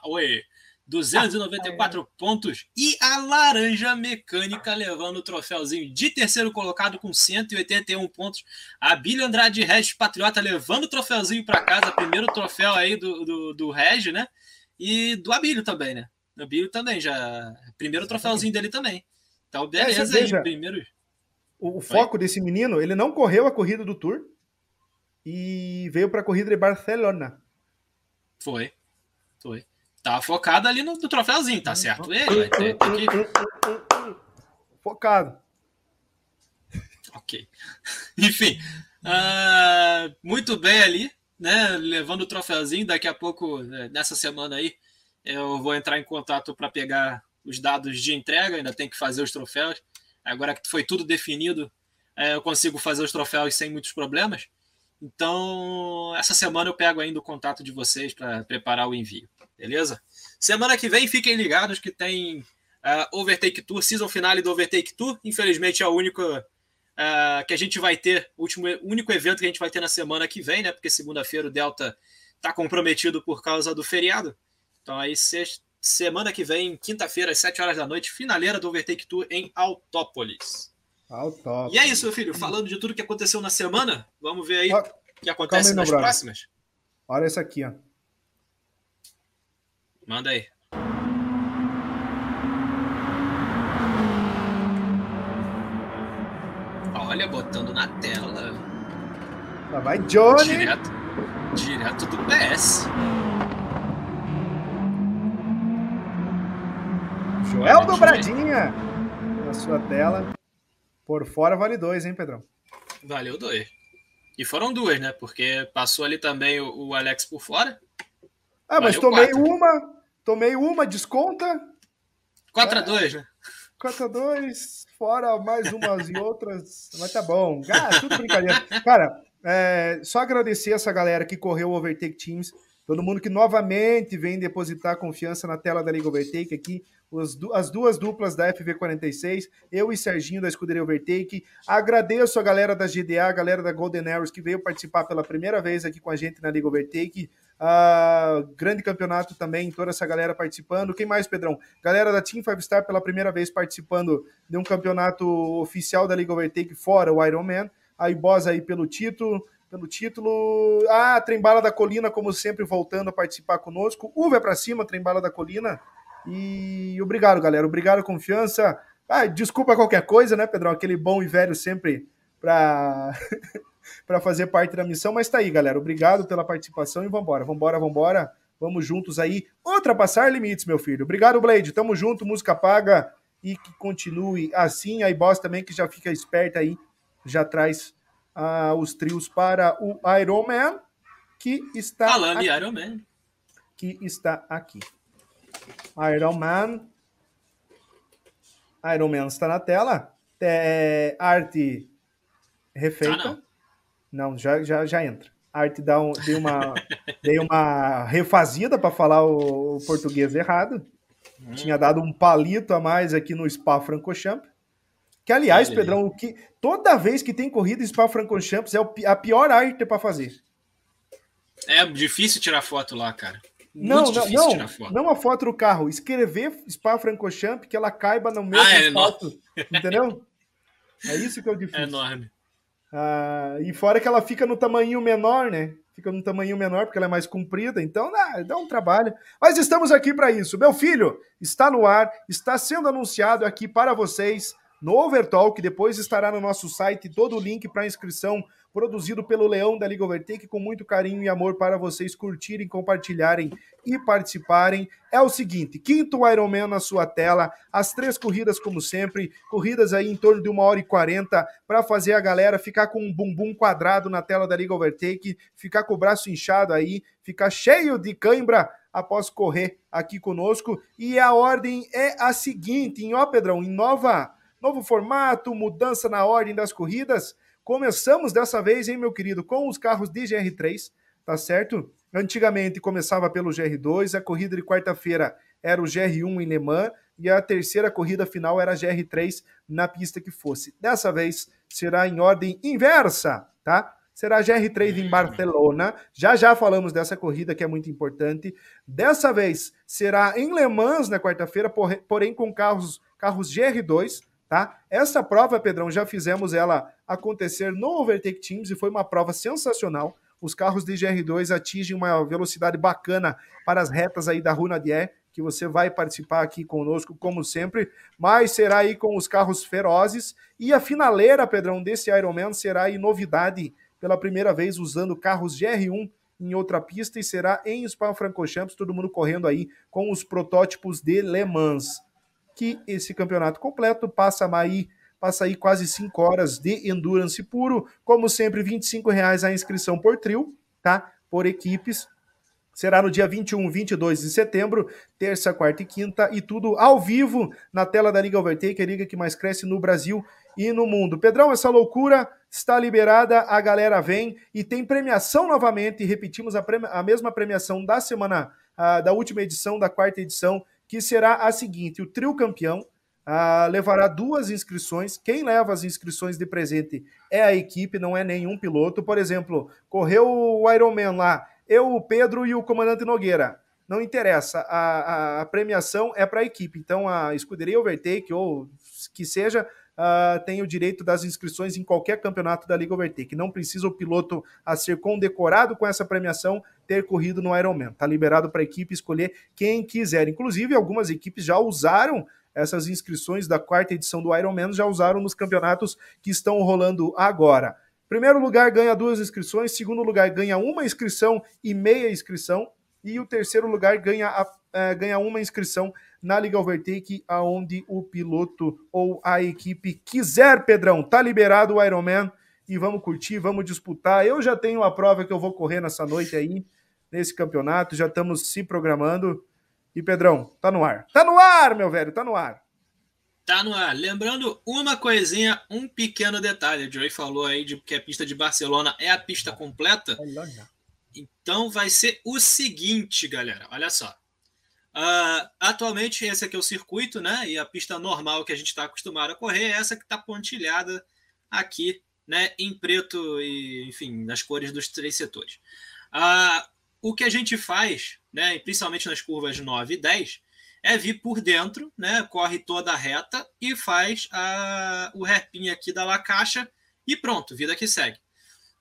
Oi. 294 ah, é. pontos. E a Laranja Mecânica levando o troféuzinho de terceiro colocado com 181 pontos. A Billy Andrade Regis Patriota levando o troféuzinho para casa. Primeiro troféu aí do, do, do Regi, né? E do Abílio também, né? O Abílio também já. Primeiro troféuzinho dele também. Então, beleza é, aí. Primeiro. O, o foco desse menino, ele não correu a corrida do Tour e veio para a corrida de Barcelona. Foi. Foi. Tava focado ali no, no troféuzinho, tá certo? Ele, vai ter, que... Focado. Ok. Enfim. Uh, muito bem ali, né? Levando o troféuzinho. Daqui a pouco, né, nessa semana aí, eu vou entrar em contato para pegar os dados de entrega. Ainda tem que fazer os troféus. Agora que foi tudo definido, é, eu consigo fazer os troféus sem muitos problemas. Então, essa semana eu pego ainda o contato de vocês para preparar o envio, beleza? Semana que vem, fiquem ligados que tem uh, Overtake Tour, season finale do Overtake Tour. Infelizmente, é o único uh, que a gente vai ter, o último, único evento que a gente vai ter na semana que vem, né? Porque segunda-feira o Delta está comprometido por causa do feriado. Então, aí, sexta, semana que vem, quinta-feira, às 7 horas da noite, finaleira do Overtake Tour em Autópolis. Top. E é isso, meu filho. Falando de tudo que aconteceu na semana, vamos ver aí o que acontece aí, nas próximas. Olha essa aqui, ó. Manda aí. Olha, botando na tela. Lá vai Johnny. Direto, direto do PS. Joel Dobradinha na sua tela. Por fora vale dois, hein, Pedrão? Valeu dois. E foram duas, né? Porque passou ali também o, o Alex por fora. Ah, mas tomei quatro. uma, tomei uma, desconta. 4x2, é, né? 4x2, fora mais umas e outras. Mas tá bom. Ah, tudo brincadeira. Cara, é, só agradecer essa galera que correu o Overtake Teams. Todo mundo que novamente vem depositar confiança na tela da Liga Overtake aqui as duas duplas da FV46, eu e Serginho da Escuderia Overtake. Agradeço a galera da GDA, a galera da Golden Arrows que veio participar pela primeira vez aqui com a gente na Liga Overtake. Uh, grande campeonato também, toda essa galera participando. Quem mais, Pedrão? Galera da Team Five Star pela primeira vez participando de um campeonato oficial da Liga Overtake fora o Ironman. A Iboz aí pelo título pelo título. Ah, Trembala da Colina, como sempre, voltando a participar conosco. Uva é pra cima, Trembala da Colina. E obrigado, galera. Obrigado, confiança. Ah, desculpa qualquer coisa, né, Pedrão? Aquele bom e velho sempre para para fazer parte da missão, mas tá aí, galera. Obrigado pela participação e vambora, vambora, vambora. Vamos juntos aí. Ultrapassar limites, meu filho. Obrigado, Blade. Tamo junto, música paga e que continue assim. Aí, boss também que já fica esperta aí, já traz uh, os trios para o Iron Man, que está Falando aqui. Iron Man. Que está aqui. Iron Man. Iron Man está na tela. É, arte refeita. Ah, não. não, já, já, já entra. arte dá um, dei, uma, dei uma refazida para falar o, o, português errado. Hum. Tinha dado um palito a mais aqui no Spa Francorchamps. Que, aliás, Pedrão, o que, toda vez que tem corrida Spa Francorchamps é a pior arte para fazer. É difícil tirar foto lá, cara. Não, não, não, não a foto do carro. Escrever Spa Francorchamps que ela caiba no mesmo ah, é foto. Entendeu? É isso que é o difícil. É enorme. Ah, e fora que ela fica no tamanho menor, né? Fica no tamanho menor porque ela é mais comprida, então dá, dá um trabalho. Mas estamos aqui para isso. Meu filho está no ar, está sendo anunciado aqui para vocês no Overtalk. Depois estará no nosso site todo o link para inscrição produzido pelo Leão da Liga Overtake com muito carinho e amor para vocês curtirem, compartilharem e participarem. É o seguinte, quinto Ironman na sua tela, as três corridas como sempre, corridas aí em torno de uma hora e quarenta para fazer a galera ficar com um bumbum quadrado na tela da Liga Overtake, ficar com o braço inchado aí, ficar cheio de cãibra após correr aqui conosco. E a ordem é a seguinte, em ó Pedrão, em nova, novo formato, mudança na ordem das corridas, Começamos dessa vez, hein, meu querido, com os carros de GR3, tá certo? Antigamente começava pelo GR2, a corrida de quarta-feira era o GR1 em Le Mans e a terceira corrida final era a GR3 na pista que fosse. Dessa vez será em ordem inversa, tá? Será GR3 em Barcelona. Já já falamos dessa corrida que é muito importante. Dessa vez será em Le Mans na quarta-feira, porém com carros carros GR2 tá? Essa prova, Pedrão, já fizemos ela acontecer no Overtake Teams e foi uma prova sensacional. Os carros de GR2 atingem uma velocidade bacana para as retas aí da Runa Dier, que você vai participar aqui conosco, como sempre, mas será aí com os carros ferozes. E a finaleira, Pedrão, desse Ironman será aí novidade pela primeira vez usando carros GR1 em outra pista e será em Spa-Francorchamps, todo mundo correndo aí com os protótipos de Le Mans que esse campeonato completo passa aí, passa aí quase 5 horas de endurance puro. Como sempre, R$ reais a inscrição por trio, tá? Por equipes. Será no dia 21, 22 de setembro, terça, quarta e quinta, e tudo ao vivo na tela da Liga Overtake, a liga que mais cresce no Brasil e no mundo. Pedrão, essa loucura está liberada, a galera vem e tem premiação novamente, repetimos a, a mesma premiação da semana, uh, da última edição, da quarta edição, que será a seguinte: o trio campeão ah, levará duas inscrições. Quem leva as inscrições de presente é a equipe, não é nenhum piloto. Por exemplo, correu o Ironman lá, eu, o Pedro e o comandante Nogueira. Não interessa, a, a, a premiação é para a equipe. Então, a escuderia Overtake, ou que seja, uh, tem o direito das inscrições em qualquer campeonato da Liga Overtake. Não precisa o piloto a ser condecorado com essa premiação ter corrido no Ironman. Está liberado para a equipe escolher quem quiser. Inclusive, algumas equipes já usaram essas inscrições da quarta edição do Ironman, já usaram nos campeonatos que estão rolando agora. Primeiro lugar ganha duas inscrições, segundo lugar ganha uma inscrição e meia inscrição, e o terceiro lugar ganha, a, é, ganha uma inscrição na Liga Overtake, aonde o piloto ou a equipe quiser, Pedrão. Tá liberado o Ironman e vamos curtir, vamos disputar. Eu já tenho a prova que eu vou correr nessa noite aí, nesse campeonato, já estamos se programando. E Pedrão, tá no ar. Tá no ar, meu velho, tá no ar. Tá no ar. Lembrando uma coisinha, um pequeno detalhe. O Joey falou aí de que a pista de Barcelona é a pista completa. Então vai ser o seguinte, galera. Olha só. Uh, atualmente, esse aqui é o circuito, né? E a pista normal que a gente está acostumado a correr é essa que está pontilhada aqui, né? Em preto e, enfim, nas cores dos três setores. Uh, o que a gente faz, né? Principalmente nas curvas 9 e 10, é vir por dentro, né? Corre toda a reta e faz a, o hairpin aqui da caixa e pronto, vida que segue.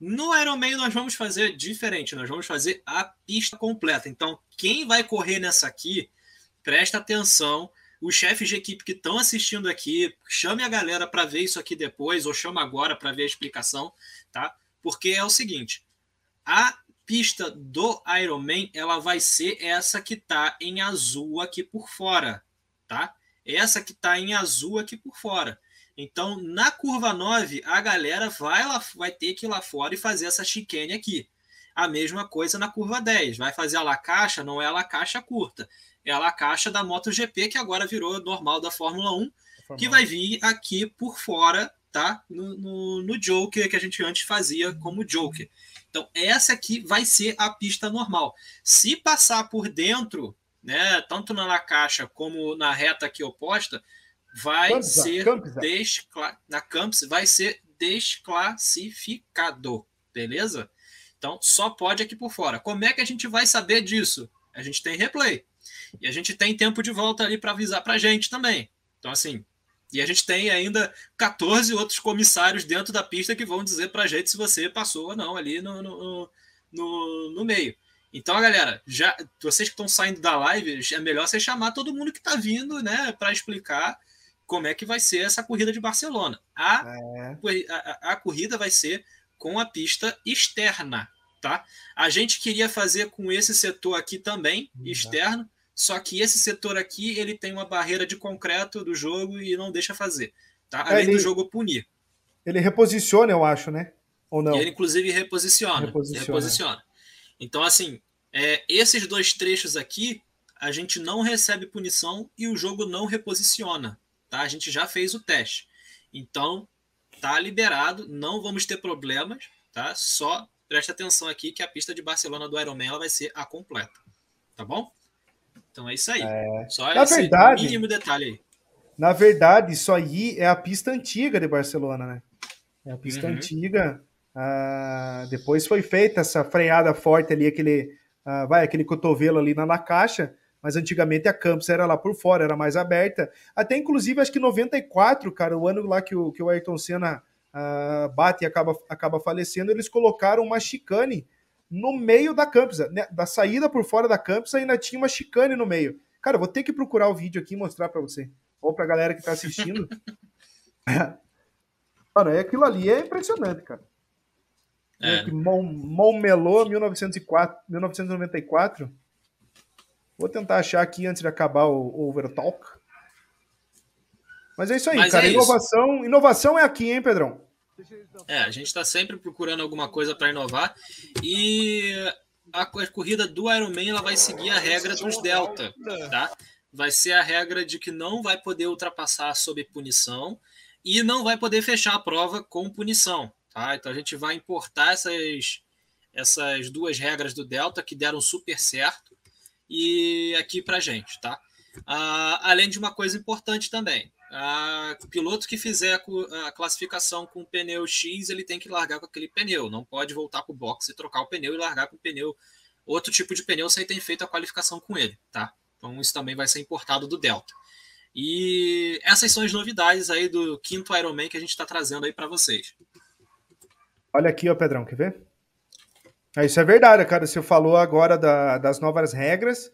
No Ironman nós vamos fazer diferente, nós vamos fazer a pista completa. Então, quem vai correr nessa aqui, presta atenção. Os chefes de equipe que estão assistindo aqui, chame a galera para ver isso aqui depois, ou chama agora para ver a explicação, tá? Porque é o seguinte: a pista do Ironman ela vai ser essa que está em azul aqui por fora, tá? Essa que está em azul aqui por fora. Então, na curva 9, a galera vai, lá, vai ter que ir lá fora e fazer essa chicane aqui. A mesma coisa na curva 10. Vai fazer a la caixa, não é a la caixa curta. É a la caixa da MotoGP, que agora virou normal da Fórmula 1, que vai vir aqui por fora, tá? No, no, no Joker, que a gente antes fazia como Joker. Então, essa aqui vai ser a pista normal. Se passar por dentro, né, tanto na caixa como na reta aqui oposta, vai ser descla... na Campus vai ser desclassificado, beleza? Então só pode aqui por fora. Como é que a gente vai saber disso? A gente tem replay e a gente tem tempo de volta ali para avisar para a gente também. Então assim, e a gente tem ainda 14 outros comissários dentro da pista que vão dizer para a gente se você passou ou não ali no, no, no, no meio. Então, galera, já vocês que estão saindo da live, é melhor você chamar todo mundo que está vindo, né, para explicar como é que vai ser essa corrida de Barcelona. A, é. a, a, corrida vai ser com a pista externa, tá? A gente queria fazer com esse setor aqui também, externo, só que esse setor aqui ele tem uma barreira de concreto do jogo e não deixa fazer, tá? É, Além ele, do jogo punir. Ele reposiciona, eu acho, né? Ou não? E ele inclusive reposiciona. Reposiciona. reposiciona. Então, assim, é, esses dois trechos aqui, a gente não recebe punição e o jogo não reposiciona tá? A gente já fez o teste. Então, tá liberado, não vamos ter problemas, tá? Só preste atenção aqui que a pista de Barcelona do Ironman ela vai ser a completa, tá bom? Então é isso aí. É... Só na esse verdade, mínimo detalhe aí. Na verdade, isso aí é a pista antiga de Barcelona, né? É a pista uhum. antiga. Ah, depois foi feita essa freada forte ali, aquele, ah, vai, aquele cotovelo ali na, na caixa mas antigamente a Campus era lá por fora, era mais aberta. Até inclusive, acho que 94, cara, o ano lá que o, que o Ayrton Senna uh, bate e acaba, acaba falecendo, eles colocaram uma chicane no meio da Campus, né? da saída por fora da Campus ainda tinha uma chicane no meio. Cara, vou ter que procurar o vídeo aqui e mostrar para você, ou pra galera que tá assistindo. Mano, é aquilo ali é impressionante, cara. É. Montmeló, 1904, 1994. Vou tentar achar aqui antes de acabar o, Overtalk. Mas é isso aí, Mas cara. É inovação, isso. inovação é aqui, hein, Pedrão? É, a gente está sempre procurando alguma coisa para inovar e a, a, corrida do Ironman ela vai seguir a regra dos Delta, tá? Vai ser a regra de que não vai poder ultrapassar sob punição e não vai poder fechar a prova com punição, tá? Então a gente vai importar essas essas duas regras do Delta que deram super certo e aqui para gente, tá? Ah, além de uma coisa importante também, o piloto que fizer a classificação com pneu X, ele tem que largar com aquele pneu, não pode voltar para o box e trocar o pneu e largar com o pneu, outro tipo de pneu sem ter feito a qualificação com ele, tá? Então isso também vai ser importado do Delta. E essas são as novidades aí do quinto Ironman que a gente está trazendo aí para vocês. Olha aqui, ó, Pedrão, quer ver? É, isso é verdade, cara. Você falou agora da, das novas regras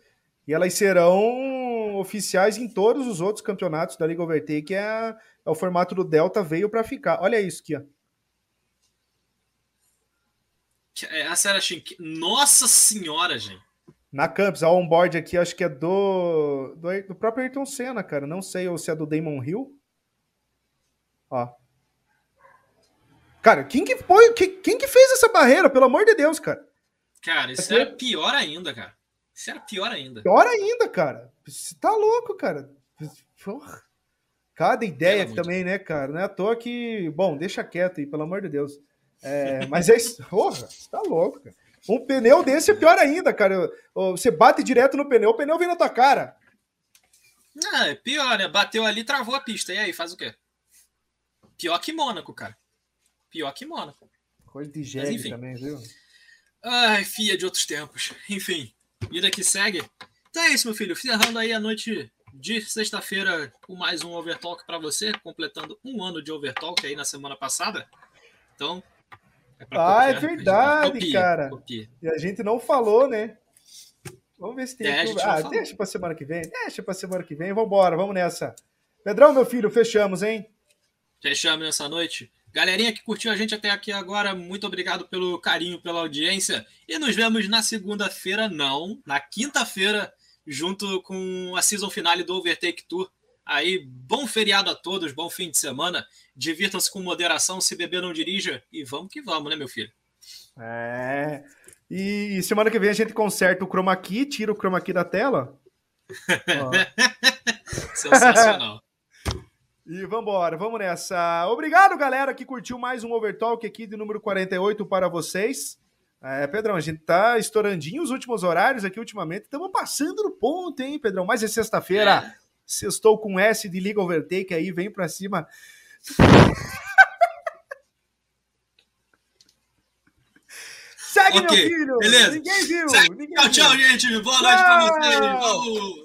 e elas serão oficiais em todos os outros campeonatos da Liga Overtake, que é, é o formato do Delta veio para ficar. Olha isso aqui, ó. Era a Nossa senhora, gente. Na Campus, a onboard aqui, acho que é do, do, do próprio Ayrton Senna, cara. Não sei ou se é do Damon Hill. Ó. Cara, quem que, foi, quem, quem que fez essa barreira, pelo amor de Deus, cara? Cara, isso Aqui... era pior ainda, cara. Isso era pior ainda. Pior ainda, cara. Você tá louco, cara. Porra. Cada ideia também, né, cara? Não é à toa que. Bom, deixa quieto aí, pelo amor de Deus. É, mas é isso. Porra, você tá louco, cara. Um pneu desse é pior ainda, cara. Você bate direto no pneu, o pneu vem na tua cara. Ah, é pior, né? Bateu ali, travou a pista. E aí, faz o quê? Pior que Mônaco, cara. Pior que Mônaco. Coisa de jegue também, viu? Ai, fia de outros tempos. Enfim, vida que segue. Então é isso, meu filho. Ferrando aí a noite de sexta-feira com mais um Overtalk para você, completando um ano de Overtalk aí na semana passada. Então, é ah, é verdade, copia, cara. Copia. E a gente não falou, né? Vamos ver se tem. É. Ah, deixa pra semana que vem. Deixa pra semana que vem. Vambora, vamos nessa. Pedrão, meu filho, fechamos, hein? Fechamos nessa noite. Galerinha que curtiu a gente até aqui agora, muito obrigado pelo carinho, pela audiência. E nos vemos na segunda-feira, não, na quinta-feira, junto com a season finale do Overtake Tour. Aí, bom feriado a todos, bom fim de semana. Divirtam-se com moderação, se beber não dirija. E vamos que vamos, né, meu filho? É. E semana que vem a gente conserta o chroma key, tira o chroma key da tela. Sensacional. E vambora, vamos nessa. Obrigado, galera, que curtiu mais um Overtalk aqui de número 48 para vocês. É, Pedrão, a gente tá estourandinho os últimos horários aqui ultimamente. Estamos passando no ponto, hein, Pedrão? Mas é sexta-feira. É. Sextou com S de Liga Overtake aí, vem pra cima. Segue, okay, meu filho! Beleza. Ninguém viu! Ninguém tchau, viu. tchau, gente! Boa noite pra vocês!